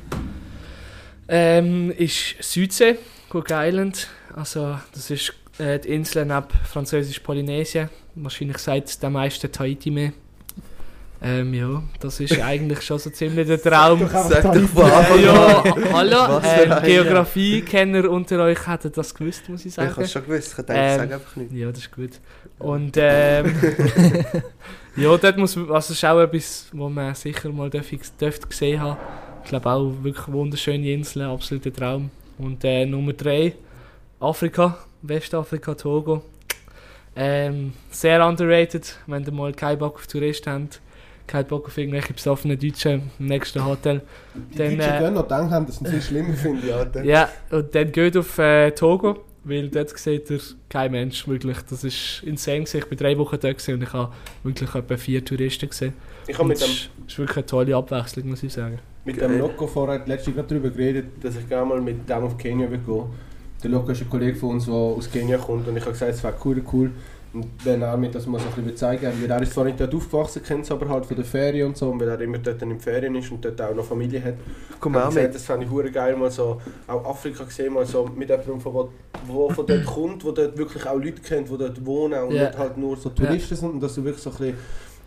ähm, ist Südsee, Cook Island. Also, das ist äh, die Insel neben Französisch-Polynesien. Wahrscheinlich seit der meisten Tahiti mehr. Ähm, ja, das ist (laughs) eigentlich schon so ziemlich der Traum. Sag doch von Anfang an. Ja, hallo, ähm, ein- Geografie-Kenner unter euch hätten das gewusst, muss ich Ich sagen. habe es schon gewusst, ich dachte, Ähm, ich sage einfach nichts. Ja, das ist gut. Und ähm, (laughs) ja, dort muss man, also das ist auch etwas, wo man sicher mal dürfte, dürfte gesehen haben. Ich glaube auch wirklich wunderschöne Inseln, absoluter Traum. Und äh, Nummer 3, Afrika, Westafrika, Togo. Ähm, sehr underrated, wenn ihr mal keinen Bock auf Touristen habt. keinen Bock auf irgendwelche besoffenen Deutschen im nächsten Hotel. Die Dann, Deutschen äh, können noch gedacht haben, das sind viel schlimmer, finde ich, Alter. (laughs) Ja, und dann geht auf äh, Togo, weil dort sieht er kein Mensch wirklich. Das ist insane. Ich bin drei Wochen dort und ich habe wirklich etwa vier Touristen gesehen. Ich habe mit dem, das ist wirklich eine tolle Abwechslung, muss ich sagen. mit dem Loco vorher letztens gerade darüber geredet, dass ich gerne mal mit dem auf Kenia will gehen. Der Loco ist ein Kollege von uns, der aus Kenia kommt und ich habe gesagt, es wäre cool, cool. Und wenn er mir das mal so ein bisschen zeigen weil er ist zwar nicht dort aufgewachsen, kennt es aber halt von der Ferien und so, und weil er immer dort in den Ferien ist und dort auch noch Familie hat. Komm habe auch gesagt, mit. Das fände ich hure geil, mal so auch Afrika gesehen, mal so mit jemandem, von, wo, wo von dort kommt, wo dort wirklich auch Leute kennt, die dort wohnen und Ja. nicht halt nur so Touristen sind und dass du wirklich so ein bisschen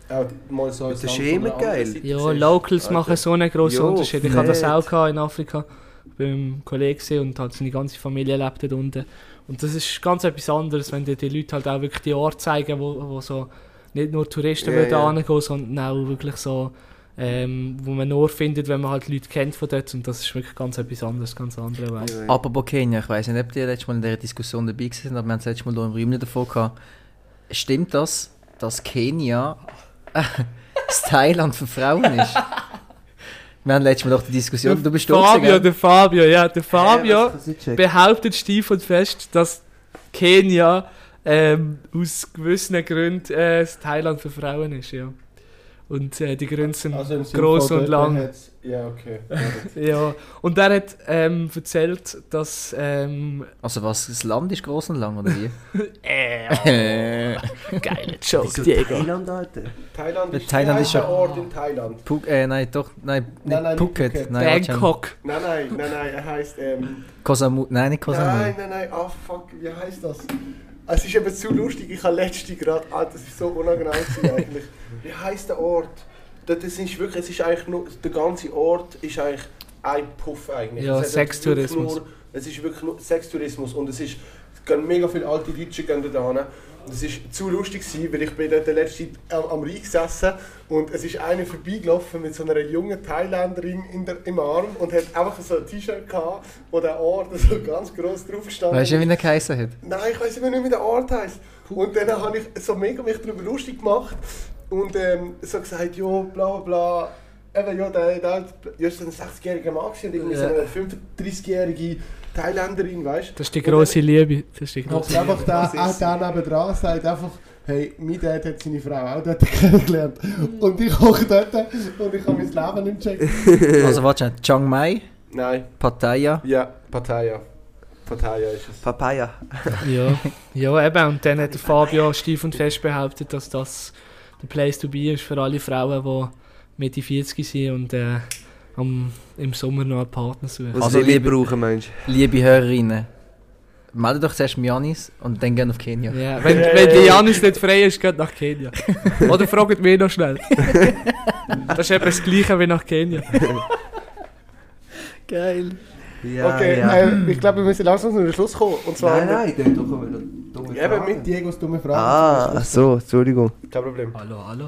auch mal so Das ist eh immer geil. Ja. Locals Alter. machen so einen grossen Jo, Unterschied. Ich hatte das auch gehabt in Afrika beim Kollegen gewesen und halt seine ganze Familie lebt dort unten. Und das ist ganz etwas anderes, wenn dir die Leute halt auch wirklich die Orte zeigen, wo, wo so nicht nur Touristen würden ja. hingehen, sondern auch wirklich so, ähm, wo man nur findet, wenn man halt Leute kennt von dort. Und das ist wirklich ganz etwas anderes, ganz andere Weise. Ja, ja. Apropos Kenia, ich weiß nicht, ob die letztes Mal in dieser Diskussion dabei waren, aber wir haben das letzte Mal hier im Räumchen davon gehabt. Stimmt das, dass Kenia (laughs) das Thailand für Frauen ist? Wir haben letztes Mal doch die Diskussion, du bist Fabio, der Fabio, ja, der Fabio. Check. behauptet steif und fest, dass Kenia ähm, aus gewissen Gründen äh, das Thailand für Frauen ist, ja. Und äh, die Gründe sind Also von und lang. Ja, okay. (laughs) Ja. Und er hat ähm, erzählt, dass ähm, Also was, das Land ist groß und lang, oder wie? (laughs) äh, (laughs) geile Joke, Diego. Thailand, Alter? Thailand ist, Thailand ist ja- Ort in Thailand. Phuket, äh, nein, doch, nein, Nein, nein, Phuket. Phuket. Nein. Bangkok. Nein, nein, nein, nein, er heisst. Ähm, Koh Samui, nein, nicht Koh Samui. nein, nein, nein, ah fuck, wie heisst das? Es ist eben zu lustig, ich habe letzte gerade. Ah, das ist so unangenehm eigentlich. Wie heisst der Ort? Das ist wirklich, es ist eigentlich nur, der ganze Ort ist eigentlich ein Puff eigentlich. Ja, Es Sextourismus. nur- Es ist wirklich nur Sextourismus und es ist, es gehen mega viele alte Deutsche gehen da hin. Es ist zu lustig gewesen, weil ich bin dort letzte Zeit am, am Rhein gesessen und es ist eine vorbeigelaufen mit so einer jungen Thailänderin in der, im Arm und hat einfach so ein T-Shirt gehabt, wo der Ort (laughs) so ganz groß drauf gestanden Weißt du, wie er geheißen hat? Nein, ich weiß immer nicht, wie der Ort heisst. Und dann habe ich so mega mich darüber lustig gemacht und ähm, so gesagt, ja, bla bla bla. Eben, ja, der, der ja, ist ein 60-jähriger Mann und irgendwie Ja. so eine 35-jährige Thailänderin, weißt Das ist die grosse Liebe. Das ist die du? grosse einfach der, auch der nebendran sagt einfach, hey, mein Dad hat seine Frau auch dort (laughs) kennengelernt. Und ich koche dort und ich habe mein Leben nicht gecheckt. (laughs) Also warte schnell, Chiang Mai, Nein, Pattaya. ja, Pattaya. Pattaya ist es. Papaya. Ja, ja eben. Und dann hat der Fabio steif und fest behauptet, dass das der Place to be ist für alle Frauen, die Mitte 40 sind und äh, am, im Sommer noch einen Partner suchen. Was Also, wir liebe- brauchen, Mensch. Liebe Hörerinnen, meldet doch zuerst Janis und dann gehen auf Kenia. Ja, wenn, wenn die Janis nicht frei ist, geht nach Kenia. (laughs) Oder fragt mich noch schnell. (laughs) Das ist eben das Gleiche wie nach Kenia. (laughs) Geil. Ja, okay, ja. äh, ich glaube, wir müssen langsam zu einem Schluss kommen. Und zwar nein, nein, dann doch kommen wir noch dumme Mit, eben Fragen. mit Diegos dumme Fragen. Ah, ach so, Entschuldigung. Kein Problem. Hallo, hallo.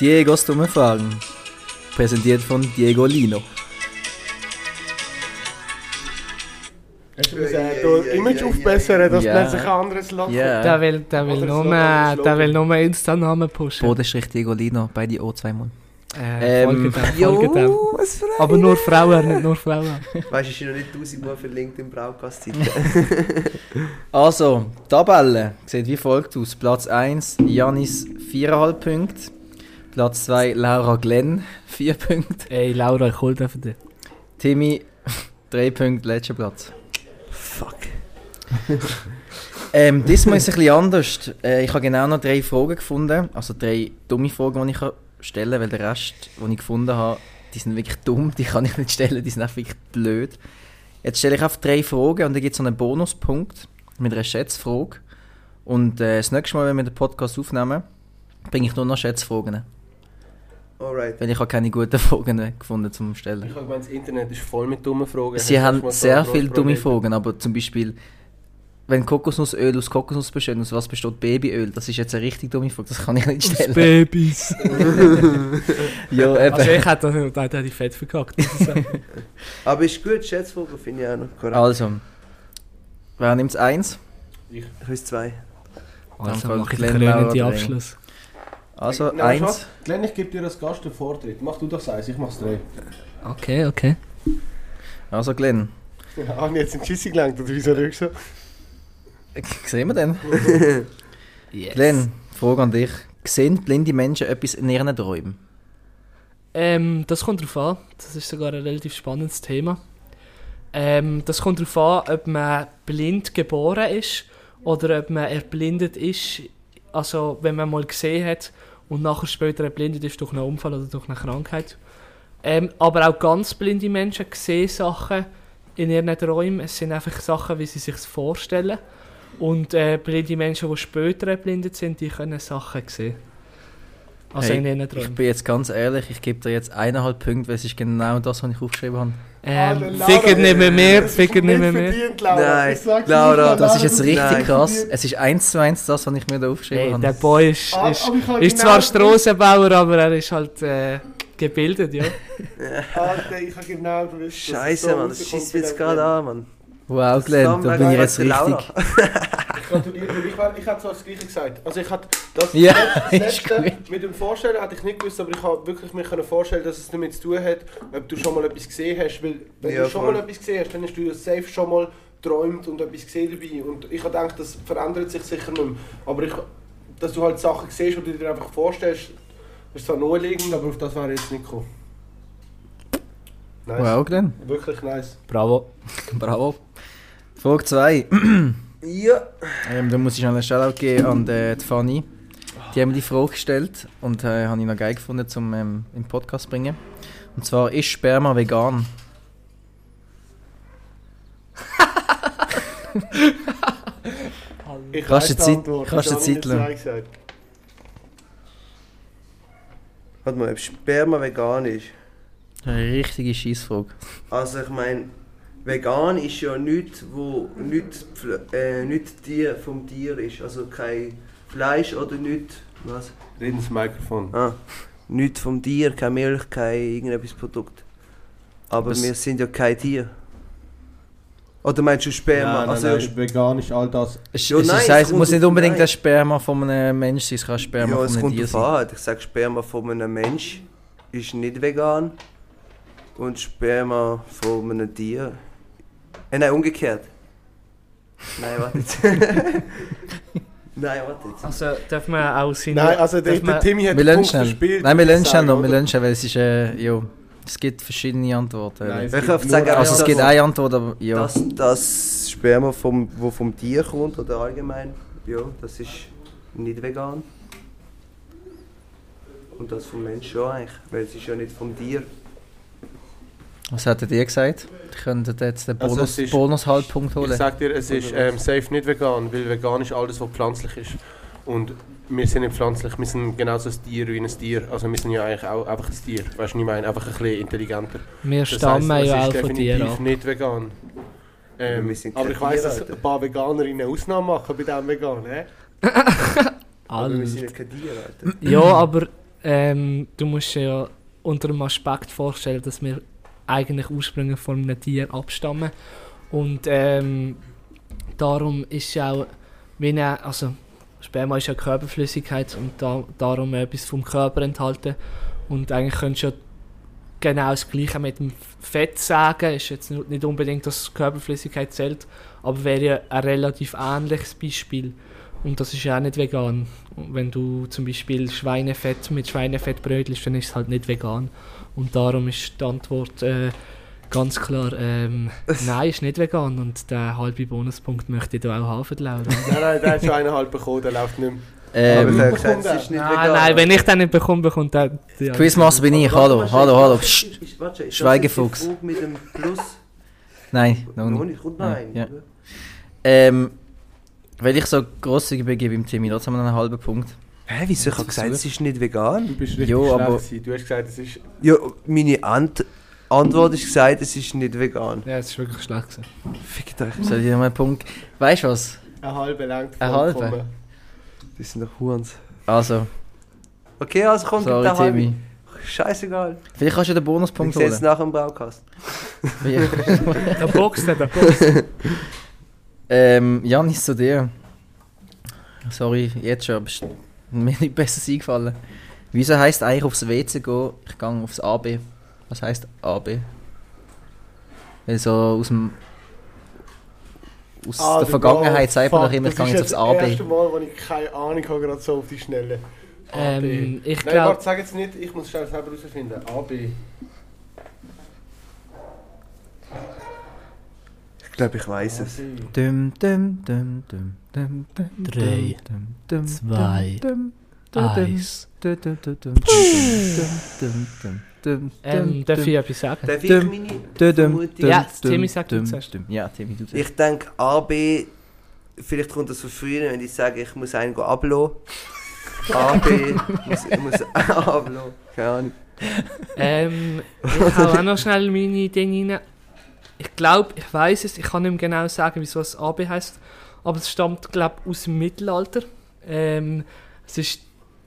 Diegos dumme Fragen. Präsentiert von Diego Lino. Hast du das ja, Image aufbessern, dass ja. man sich ein anderes Ja. Der will, der will Oder nur, Slogan, der Slogan. will nur Insta-Namen pushen. Bodenstrich Diego Lino, bei die O zweimal. Äh, Ähm, folgt dem, folgt dem. was für Aber nur Frauen, nicht nur Frauen. Weißt du, ich bin noch nicht tausendmal verlinkt im Braukast-Zeit. (laughs) Also, Tabelle sieht wie folgt aus. Platz 1, Janis 4,5 Punkte. Platz 2, Laura Glenn (laughs) 4 Punkte. Ey, Laura, ich hol den für dich. Timmy 3 (laughs) Punkte, letzter Platz. Fuck. Ähm, diesmal ist es ein bisschen anders. Äh, ich habe genau noch drei Fragen gefunden. Also drei dumme Fragen, die ich stellen weil der Rest, den ich gefunden habe, die sind wirklich dumm, die kann ich nicht stellen, die sind einfach wirklich blöd. Jetzt stelle ich einfach drei Fragen und dann gibt es so einen Bonuspunkt mit einer Schätzfrage. Und äh, das nächste Mal, wenn wir den Podcast aufnehmen, bringe ich nur noch Schätzfragen. Alright. Weil ich habe keine guten Fragen gefunden zum Stellen. Ich habe gemeint, das Internet ist voll mit dummen Fragen. Sie Hast haben sehr viele dumme? Fragen, aber zum Beispiel, wenn Kokosnussöl aus Kokosnuss besteht, aus was besteht Babyöl? Das ist jetzt eine richtig dumme Frage, das kann ich nicht Aus stellen. Babys. (laughs) ja, eben. Also ich hätte da hätte ich fett verkackt. ich. (laughs) Aber ist gut, Schätzfrage finde ich auch noch korrekt. Also, Wer nimmt eins? Ich weiß zwei. Also Dann mache ich Glenn, den die Abschluss. Also Nein, eins. was? Glenn, ich gebe dir als Gast den Vortritt. Mach du doch eins, ich mach's drei. Okay, okay. Also Glenn. (laughs) Ja, habe ich jetzt in die Schisse gelenkt, oder wieso schaust du so? Sehen wir denn? (laughs) Yes. Glenn, Frage an dich. Sehen blinde Menschen etwas in ihren Träumen? Ähm, das kommt darauf an. Das ist sogar ein relativ spannendes Thema. Ähm, das kommt darauf an, ob man blind geboren ist oder ob man erblindet ist. Also, wenn man mal gesehen hat und nachher später erblindet ist durch einen Unfall oder durch eine Krankheit. Ähm, aber auch ganz blinde Menschen sehen Sachen in ihren Träumen. Es sind einfach Sachen, wie sie sich vorstellen. Und äh, blinde Menschen, die später erblindet sind, die können Sachen sehen. Also Hey, in Ich bin jetzt ganz ehrlich, ich gebe dir jetzt eineinhalb Punkte, weil es ist genau das, was ich aufgeschrieben habe. Ähm, Laura, Ficker nicht mehr mehr, ist Ficker nicht mehr mehr. verdient, Laura. Nein, Laura, nicht, Das ist jetzt richtig Nein. krass. Es ist eins zu eins das, was ich mir da aufgeschrieben Hey, habe. der Boy ist, Ah, ist, habe ist genau zwar Strassenbauer, aber er ist halt äh, gebildet, ja. Alter, ich habe genau gewusst, Scheiße, Mann, das schießt mich jetzt gerade an, Mann. Wow, Glenn, da bin ich jetzt richtig. Ich gratuliere dir. Ich, war- ich habe zwar das Gleiche gesagt. Also ich hatte das, Ja, das (laughs) letzte mit dem Vorstellen hatte ich nicht gewusst, aber ich habe wirklich mir können vorstellen, dass es damit zu tun hat, ob du schon mal etwas gesehen hast. Weil wenn Ja, du schon voll. mal etwas gesehen hast, dann hast du das safe schon mal geträumt und etwas gesehen dabei. Und ich habe gedacht, das verändert sich sicher nicht mehr. Aber ich, dass du halt Sachen siehst, die du dir einfach vorstellst, ist zwar naheliegend, aber auf das wäre ich jetzt nicht gekommen. Nice. Wow, Glenn. Wirklich nice. Bravo. (laughs) Bravo. Frage 2. Ja. Ähm, da muss ich noch einen Shoutout geben an die, die Fanny. Die haben mir die Frage gestellt und äh, habe ich noch geil gefunden, um ähm, im Podcast zu bringen. Und zwar, ist Sperma vegan? (laughs) Ich Kannst weiss du die Zeit- Antwort, kannst du Zeit lassen? Warte mal, ob Sperma vegan ist. Eine richtige Scheissfrage. Also ich meine, vegan ist ja nichts, wo nicht, äh, nicht Tier vom Tier ist. Also kein Fleisch oder nicht. Was? Reden ins Mikrofon. Ah, nichts vom Tier, keine Milch, kein irgendetwas Produkt. Aber Was- wir sind ja kein Tier. Oder meinst du Sperma? nein, also, nein, nein, vegan ist all das. Es, Ja, es, nein, es es heisst, kommt muss nicht unbedingt nein. das Sperma von einem Mensch sein, es kann Sperma ja, von es einem kommt Tier sein. an. Ich sage Sperma von einem Mensch ist nicht vegan. Und Sperma von einem Tier. Äh, nein, umgekehrt. Nein, warte jetzt. (laughs) nein, warte jetzt. Also darf man auch seine... Nein, also der, der Timmy hat Wir den Punkt verspielt. Nein, wir lernen schnell noch, wir lernen schnell, weil es ist, äh, jo, es gibt verschiedene Antworten. Nein, es Ich gibt sagen also es gibt eine Antwort, aber ja. Das, das Sperma, vom, wo vom Tier kommt oder allgemein, ja, das ist nicht vegan. Und das vom Mensch schon eigentlich, weil es ist ja nicht vom Tier. Was hättet ihr gesagt? Ich könnte jetzt den Also Bonus, ist- Bonus-Halbpunkt Ich holen. sag dir, es ist ähm, safe nicht vegan, weil vegan ist alles, was pflanzlich ist. Und wir sind nicht pflanzlich, wir sind genauso ein Tier wie ein Tier. Also wir sind ja eigentlich auch einfach ein Tier. Weißt du, was ich meine? Einfach ein bisschen intelligenter. Wir Das stammen heisst, es ja ist auch von dir definitiv nicht vegan. Ähm, aber ich weiss, Tiere, dass ein paar Veganerinnen Ausnahmen machen bei diesem Vegan. Hä? (laughs) Aber wir sind ja kein Tier, Alter. Ja, aber ähm, du musst dir ja unter dem Aspekt vorstellen, dass wir eigentlich ursprünglich von einem Tier abstammen. Und ähm, darum ist auch, wenn er, also Sperma ist ja Körperflüssigkeit und da, darum etwas vom Körper enthalten. Und eigentlich könntest du ja genau das Gleiche mit dem Fett sagen. Ist jetzt nicht unbedingt, dass Körperflüssigkeit zählt, aber wäre ja ein relativ ähnliches Beispiel. Und das ist ja auch nicht vegan. Wenn du zum Beispiel Schweinefett mit Schweinefett brötelst, dann ist es halt nicht vegan. Und darum ist die Antwort äh, ganz klar, ähm, (laughs) nein, ist nicht vegan. Und der halbe Bonuspunkt möchte ich da auch haben, für die Laura. (laughs) Nein, nein, der hat schon eineinhalb bekommen, der läuft nicht mehr. Aber ich Ähm, habe gesagt, es ist nicht nein, vegan. nein, wenn ich den nicht bekomme, bekommt der... der Quizmaster bin ich, hallo, Warte, hallo, hallo. ist- ist- ist- ist Schweigefuchs. mit dem Plus? Nein, noch nicht. Ja, nein. ja. Ähm, weil ich so grosszügig bin, gebe ich Timmy trotzdem noch einen halben Punkt. Hä, wieso? Ich habe gesagt, es ist nicht vegan. Du bist richtig Jo, schlecht aber- gewesen. Du hast gesagt, es ist... Ja, meine Ant Antwort ist gesagt, es ist nicht vegan. Ja, es ist wirklich schlecht gewesen. Fickt euch. Soll ich dir mal einen Punkt... Weißt du was? Ein halber langt Ein halber? vollkommen. Das sind doch Hurens. Also, Okay, also komm, gib sorry halben. Timmy. Scheißegal. Vielleicht kannst du den Ich Bonuspunkt sehe jetzt holen. nach dem Baukast. (laughs) Der boxt, der boxt. (laughs) Ähm, Janis, zu dir. Sorry, jetzt schon, aber (laughs) mir nicht besser eingefallen. Wieso heisst eigentlich aufs WC gehen, ich gehe aufs AB? Was heisst AB? Weil so aus dem... Aus Ah, der Vergangenheit sagt man doch immer, ich das gehe ist jetzt aufs Das AB. erste Mal, wo ich keine Ahnung habe, gerade so auf die Schnelle. Ähm, ich Nein, glaube, warte, sag jetzt nicht, ich muss schnell selber herausfinden. AB. Ich glaube, ich weiß es. Dum, dum, dum, dum, dum, dum, Drei, zwei, eins. Ähm, darf ich etwas sagen? Darf ich meine Vermutung? Ja, Timmy sagt es zuerst. Ja, Timmy, du zuerst. Ich denke, A, B, vielleicht kommt das von früher, wenn ich sage, ich muss einen ablassen. B. muss, muss ablassen, keine Ahnung. Ähm, ich habe auch noch schnell meine Dinge rein. Ich glaube, ich weiß es, ich kann nicht mehr genau sagen, wieso es AB heißt, aber es stammt, glaube ich, aus dem Mittelalter. Ähm, es ist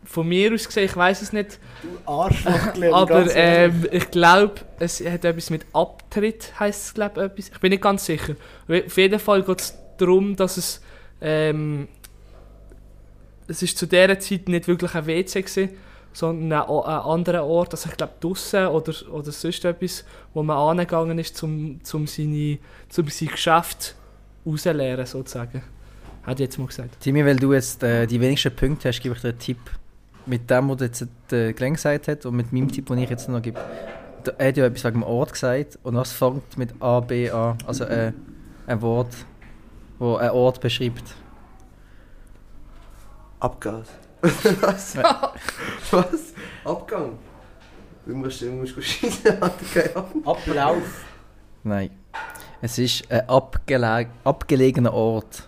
von mir aus gesehen, ich weiß es nicht, Du Arschloch gelernt, aber ähm, ich glaube, es hat etwas mit Abtritt, heißt es, glaube ich, etwas. Ich bin nicht ganz sicher. Auf jeden Fall geht es darum, dass es, ähm, es ist zu dieser Zeit nicht wirklich ein WC gewesen, sondern ein, o- ein anderer Ort, also ich glaube draussen oder, oder sonst etwas, wo man angegangen ist, zum, zum, seine, zum sein Geschäft rauszuleeren, sozusagen. Hat jetzt mal gesagt. Timmy, weil du jetzt äh, die wenigsten Punkte hast, gebe ich dir einen Tipp. Mit dem, was jetzt der Glenn gesagt hat und mit meinem Tipp, den ich jetzt noch gebe. Er hat ja etwas wegen dem Ort gesagt und das fängt mit A, B an. Also äh, ein Wort, wo ein Ort beschreibt. Abgas. (laughs) Was? Was? Abgang? Du musst, du musst schießen, Alter, keine Ahnung. Ablauf. Nein. Es ist ein abgeleg abgelegener Ort.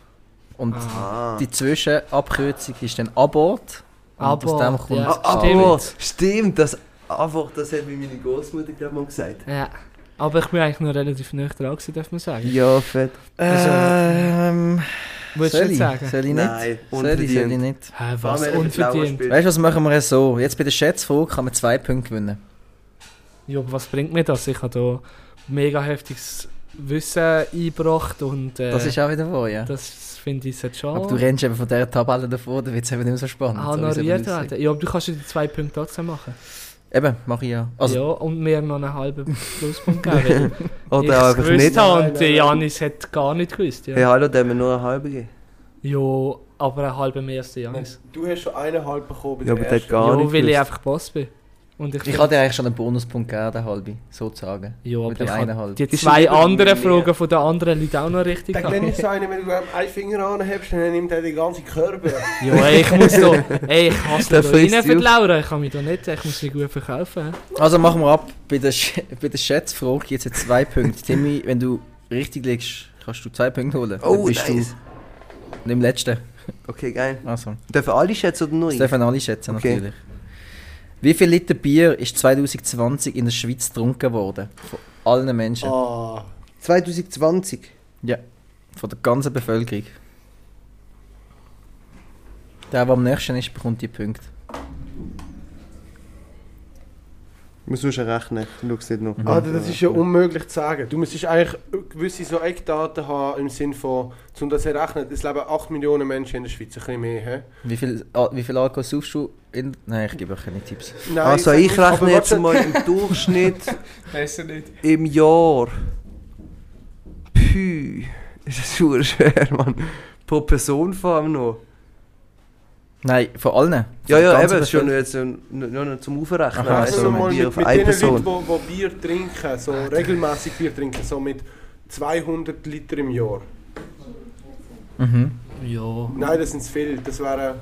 Und Ah. die Zwischenabkürzung ist dann Abort. Und aus Abort, dem kommt ja. Ah, A. stimmt. aber, stimmt, das einfach, das hat mir meine Großmutter glaube mal gesagt. Ja. Aber ich bin eigentlich noch relativ nah dran gewesen, darf man sagen. Ja, fett. Ähm, Willst du soll nicht ich? sagen? Soll ich nicht? Nein, soll ich, soll ich unverdient. nicht? Hä, was? er Unverdient. Weißt du, was machen wir so? Jetzt bei der Schätzfrage kann man zwei Punkte gewinnen. Ja, aber was bringt mir das? Ich habe da mega heftiges Wissen eingebracht und äh, Das ist auch wieder wahr, ja. das finde ich jetzt schon Aber du rennst eben von dieser Tabelle davor, dann wird es eben nicht mehr so spannend. so aussieht. werden. Ja, aber du kannst ja die zwei Punkte trotzdem machen. Eben, mache ich ja. Also, ja, und mir noch einen halben Pluspunkt geben, Oder es einfach nicht. habe und. Janis hat gar nicht gewusst. Ja, Hey, hallo, der mir nur eine halbe geben. ja aber einen halben mehr als Janis. Du hast schon eineinhalb bekommen bei Ja, aber der hat gar Ja, nicht weil ich einfach Boss bin. Und ich ich hatte eigentlich schon einen Bonuspunkt gegeben, den halbe, sozusagen. ja, aber mit dem ich einen halb. die Ist zwei anderen. Fragen von den anderen Leuten auch noch richtig gehabt. ist so einer, wenn du einen Finger anhebst, dann nimmt er den ganzen Körper. (laughs) Ja, ey, ich muss da, ey, ich hasse da rein für die. Laura, ich kann mich da nicht, ich muss mich gut verkaufen. Also machen wir ab. Bei der, Sch bei der Schätzfrage gibt es jetzt zwei Punkte. (laughs) Timmy, wenn du richtig liegst, kannst du zwei Punkte holen. Oh, Dann bist nice. du im letzten. Okay, geil. Also, Dürfen alle schätzen oder nur das ich? dürfen alle schätzen Okay. natürlich. Wie viel Liter Bier ist 2020 in der Schweiz getrunken worden? Von allen Menschen. Ah. 2020. Ja, von der ganzen Bevölkerung. Der, der am nächsten ist, bekommt die Punkte. Ich muss schon rechnen, ich es nicht noch. Ah, das ist ja unmöglich zu sagen. Du müsstest eigentlich gewisse so Eckdaten haben im Sinne von, um das zu errechnen, es leben 8 Millionen Menschen in der Schweiz, ein bisschen mehr. He? Wie viel, ah, wie viel Alkohol saufst du? In Nein, ich gebe euch keine Tipps. Nein, Also ich nicht, aber rechne jetzt mal im Durchschnitt (laughs) Besser nicht. im Jahr. Pü. (laughs) Ist das super schwer, Mann. Pro Person vor allem noch. Nein, von allen. Ja, ja, eben, schon Bevölkerung. jetzt nur, nur noch zum Aufrechnen. Aha, Also du, so, mal Bier mit, auf mit eine Person. Leuten, die Bier trinken, so regelmäßig Bier trinken, so mit 200 Liter im Jahr. Mhm. Ja. Nein, das sind zu viel. Das wären.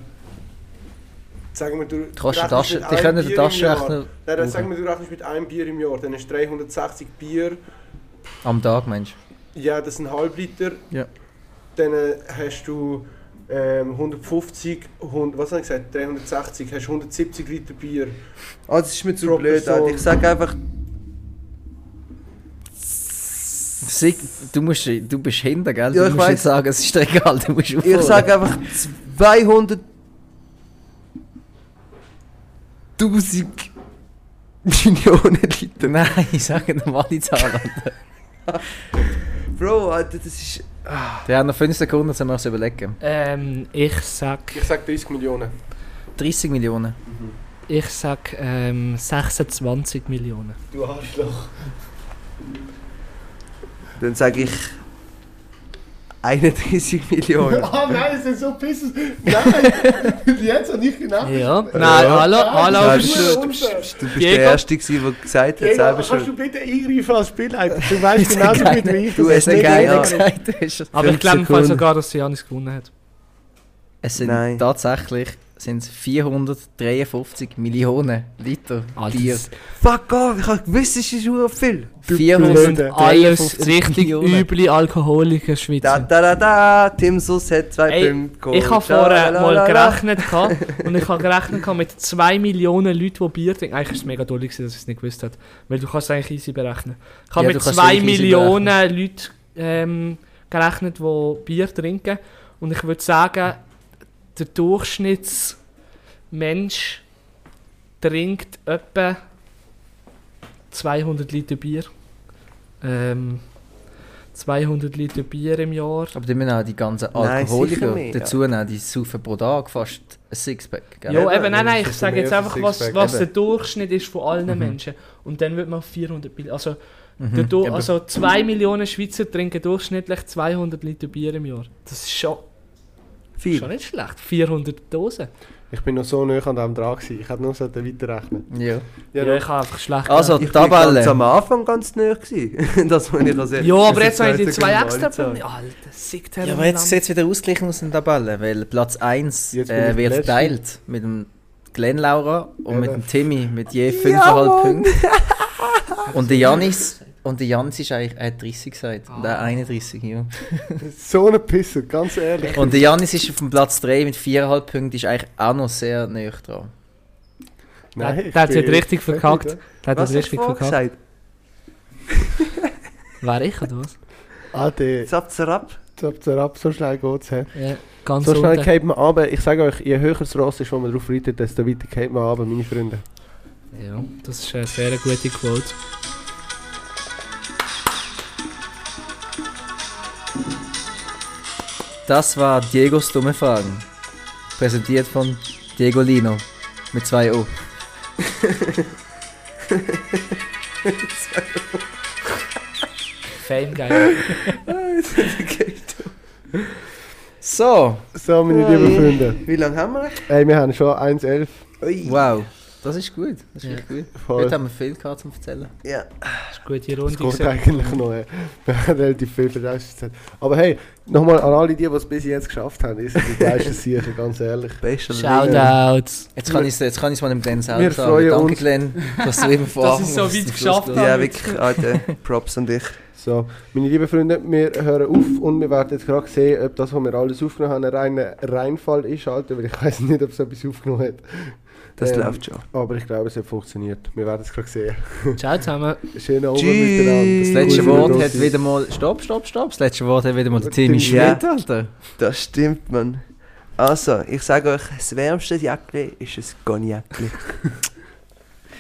Sagen wir, du. Du kannst rechnest eine Tasche, mit die einem können den Bier im Jahr. Taschenrechner Nein, dann sagen wir, du rechnest mit einem Bier im Jahr, dann ist 360 Bier. am Tag, meinst Ja, das sind halb Liter. Ja. Dann äh, hast du ähm, 150, 100, was habe ich gesagt? 360, hast 170 Liter Bier. Ah, das ist mir zu blöd. Alter. Ich sage einfach, du? Sig, du, musst, du bist hinter, gell? Ja, du ich musst nicht sagen, es ist dir egal, du musst ich aufholen. sage einfach 200 1000 Millionen Liter. Nein, ich sage normale Zahl. Alter. (laughs) Bro, Alter, das ist. Wir haben noch 5 Sekunden, um wir es überlegen. Ähm, ich sag, Ich sag 30 Millionen. 30 Millionen. ich sag ähm, 26 Millionen. Du Arschloch. Dann sage ich 31 Millionen. (laughs) Ah nein, das sind so Pisses. Nein, (laughs) jetzt habe ich genau. Ja. Nein, Ja. hallo, hallo. Das du- ist- Du bist der Erste, gewesen, der gesagt hat, Diego, selber kannst schon. du bitte eingreifen als Spielleiter? Du weißt genauso gut wie ich. Du hast es nicht geil gesagt. Aber ich 50 glaube sogar, dass Janis gewonnen hat. Es sind Nein. tatsächlich sind es 453 Millionen Liter Alter, Bier. Fuck off, ich habe gewusst, es ist schon viel. Du Das sind Blöde. alles 53 richtig Millionen. üble Alkoholiker Da Schweizer. da da da, Tim Sus hat zwei Ey, Punkte geholt. Ich habe vorher mal gerechnet gehabt, (laughs) und ich habe gerechnet gehabt mit 2 Millionen Leuten, die Bier trinken. Eigentlich ist es mega gewesen, dass ich es nicht gewusst habe. Weil du kannst es eigentlich easy berechnen. Ich habe Ja, mit du kannst 2 wirklich easy Millionen Leuten ähm, gerechnet, die Bier trinken. Und ich würde sagen, der Durchschnittsmensch trinkt etwa 200 Liter Bier. Ähm, 200 Liter Bier im Jahr. Aber die müssen auch die ganzen Nein, Alkoholiker mehr, dazu nehmen. Die saufen pro Tag fast ein Sixpack. Gell? Ja, Eben, nein, nein, ich sage jetzt einfach, ein was, was der Durchschnitt ist von allen Mhm. Menschen. Und dann wird man auf 400 Millionen. Also, Mhm. also 2 Millionen Schweizer trinken durchschnittlich 200 Liter Bier im Jahr. Das ist schon, Viel. schon nicht schlecht. 400 Dosen. Ich bin noch so nah an dem dran gewesen. Ich hätte nur so weiterrechnen. Ja. Ja, Ja, ich habe einfach schlecht Also, Ich war Tabelle. ganz am Anfang ganz nah gewesen. (laughs) das meine ich also Ja, aber jetzt habe ich die die zwei extra Punkte. Alter, sick Ja, aber jetzt sieht es wieder ausgeglichen aus in der Tabelle, weil Platz 1 Jetzt bin äh, ich wird verteilt mit dem Glenn Laura und Ja, mit das- dem Timmy mit je 5,5 Punkten. (laughs) Und der Janis, und der Janis ist eigentlich, er hat 30 gesagt, und er Ah. 31, ja. (laughs) (laughs) So eine Pisse, ganz ehrlich. Und der Janis ist auf dem Platz 3 mit 4,5 Punkten, ist eigentlich auch noch sehr nah dran. Der- ich der hat jetzt richtig verkackt. Der hat du richtig verkackt. (laughs) Wer ich oder was? Alter, Zap, zap. zap, zap, so schnell geht's. hä? Ja, ganz So schnell geht man runter. Ich sage euch, je höher das Ross ist, wo man drauf reitet, desto weiter geht man runter, meine Freunde. Ja, das ist eine sehr gute Quote. Das war Diegos dumme Fragen. Präsentiert von Diego Lino mit 2 O. Fame geil. So, So, meine lieben Freunde. Wie lange haben wir? Ey, wir haben schon 1,11. Ui. wow. Das ist gut. Das ist Ja. gut. Voll. Heute haben wir viel gehabt zum Erzählen. Ja. Das ist eine gute Das Runde. geht gewesen. eigentlich noch. ey. Wir haben relativ viel Verletzungszeit. Aber hey, nochmal an alle die, die es bis jetzt geschafft haben. Seid die geilsten Sicher, ganz ehrlich. Bester Shoutouts. Jetzt kann ich es jetzt kann ich's mal dem Glenn selber Wir sagen. freuen Danke uns. Glenn, dass du immer (laughs) von Dass ich so weit geschafft habe. Ja, wirklich, Alter. Props an dich. So, meine lieben Freunde, wir hören auf und wir werden jetzt gerade sehen, ob das, was wir alles aufgenommen haben, ein reiner Reinfall ist, Alter, weil ich weiß nicht, ob es etwas aufgenommen hat. Das Ähm, läuft schon. Aber ich glaube, es hat funktioniert. Wir werden es gerade sehen. Ciao zusammen. (laughs) Schönen Abend miteinander. Das letzte Wort hat wieder mal. Stopp, stopp, stopp. Das letzte Wort hat wieder mal der Timmy. Schmidt, Alter. Das stimmt, man. Also, ich sage euch, das wärmste Jäckli ist ein Cognac. (laughs)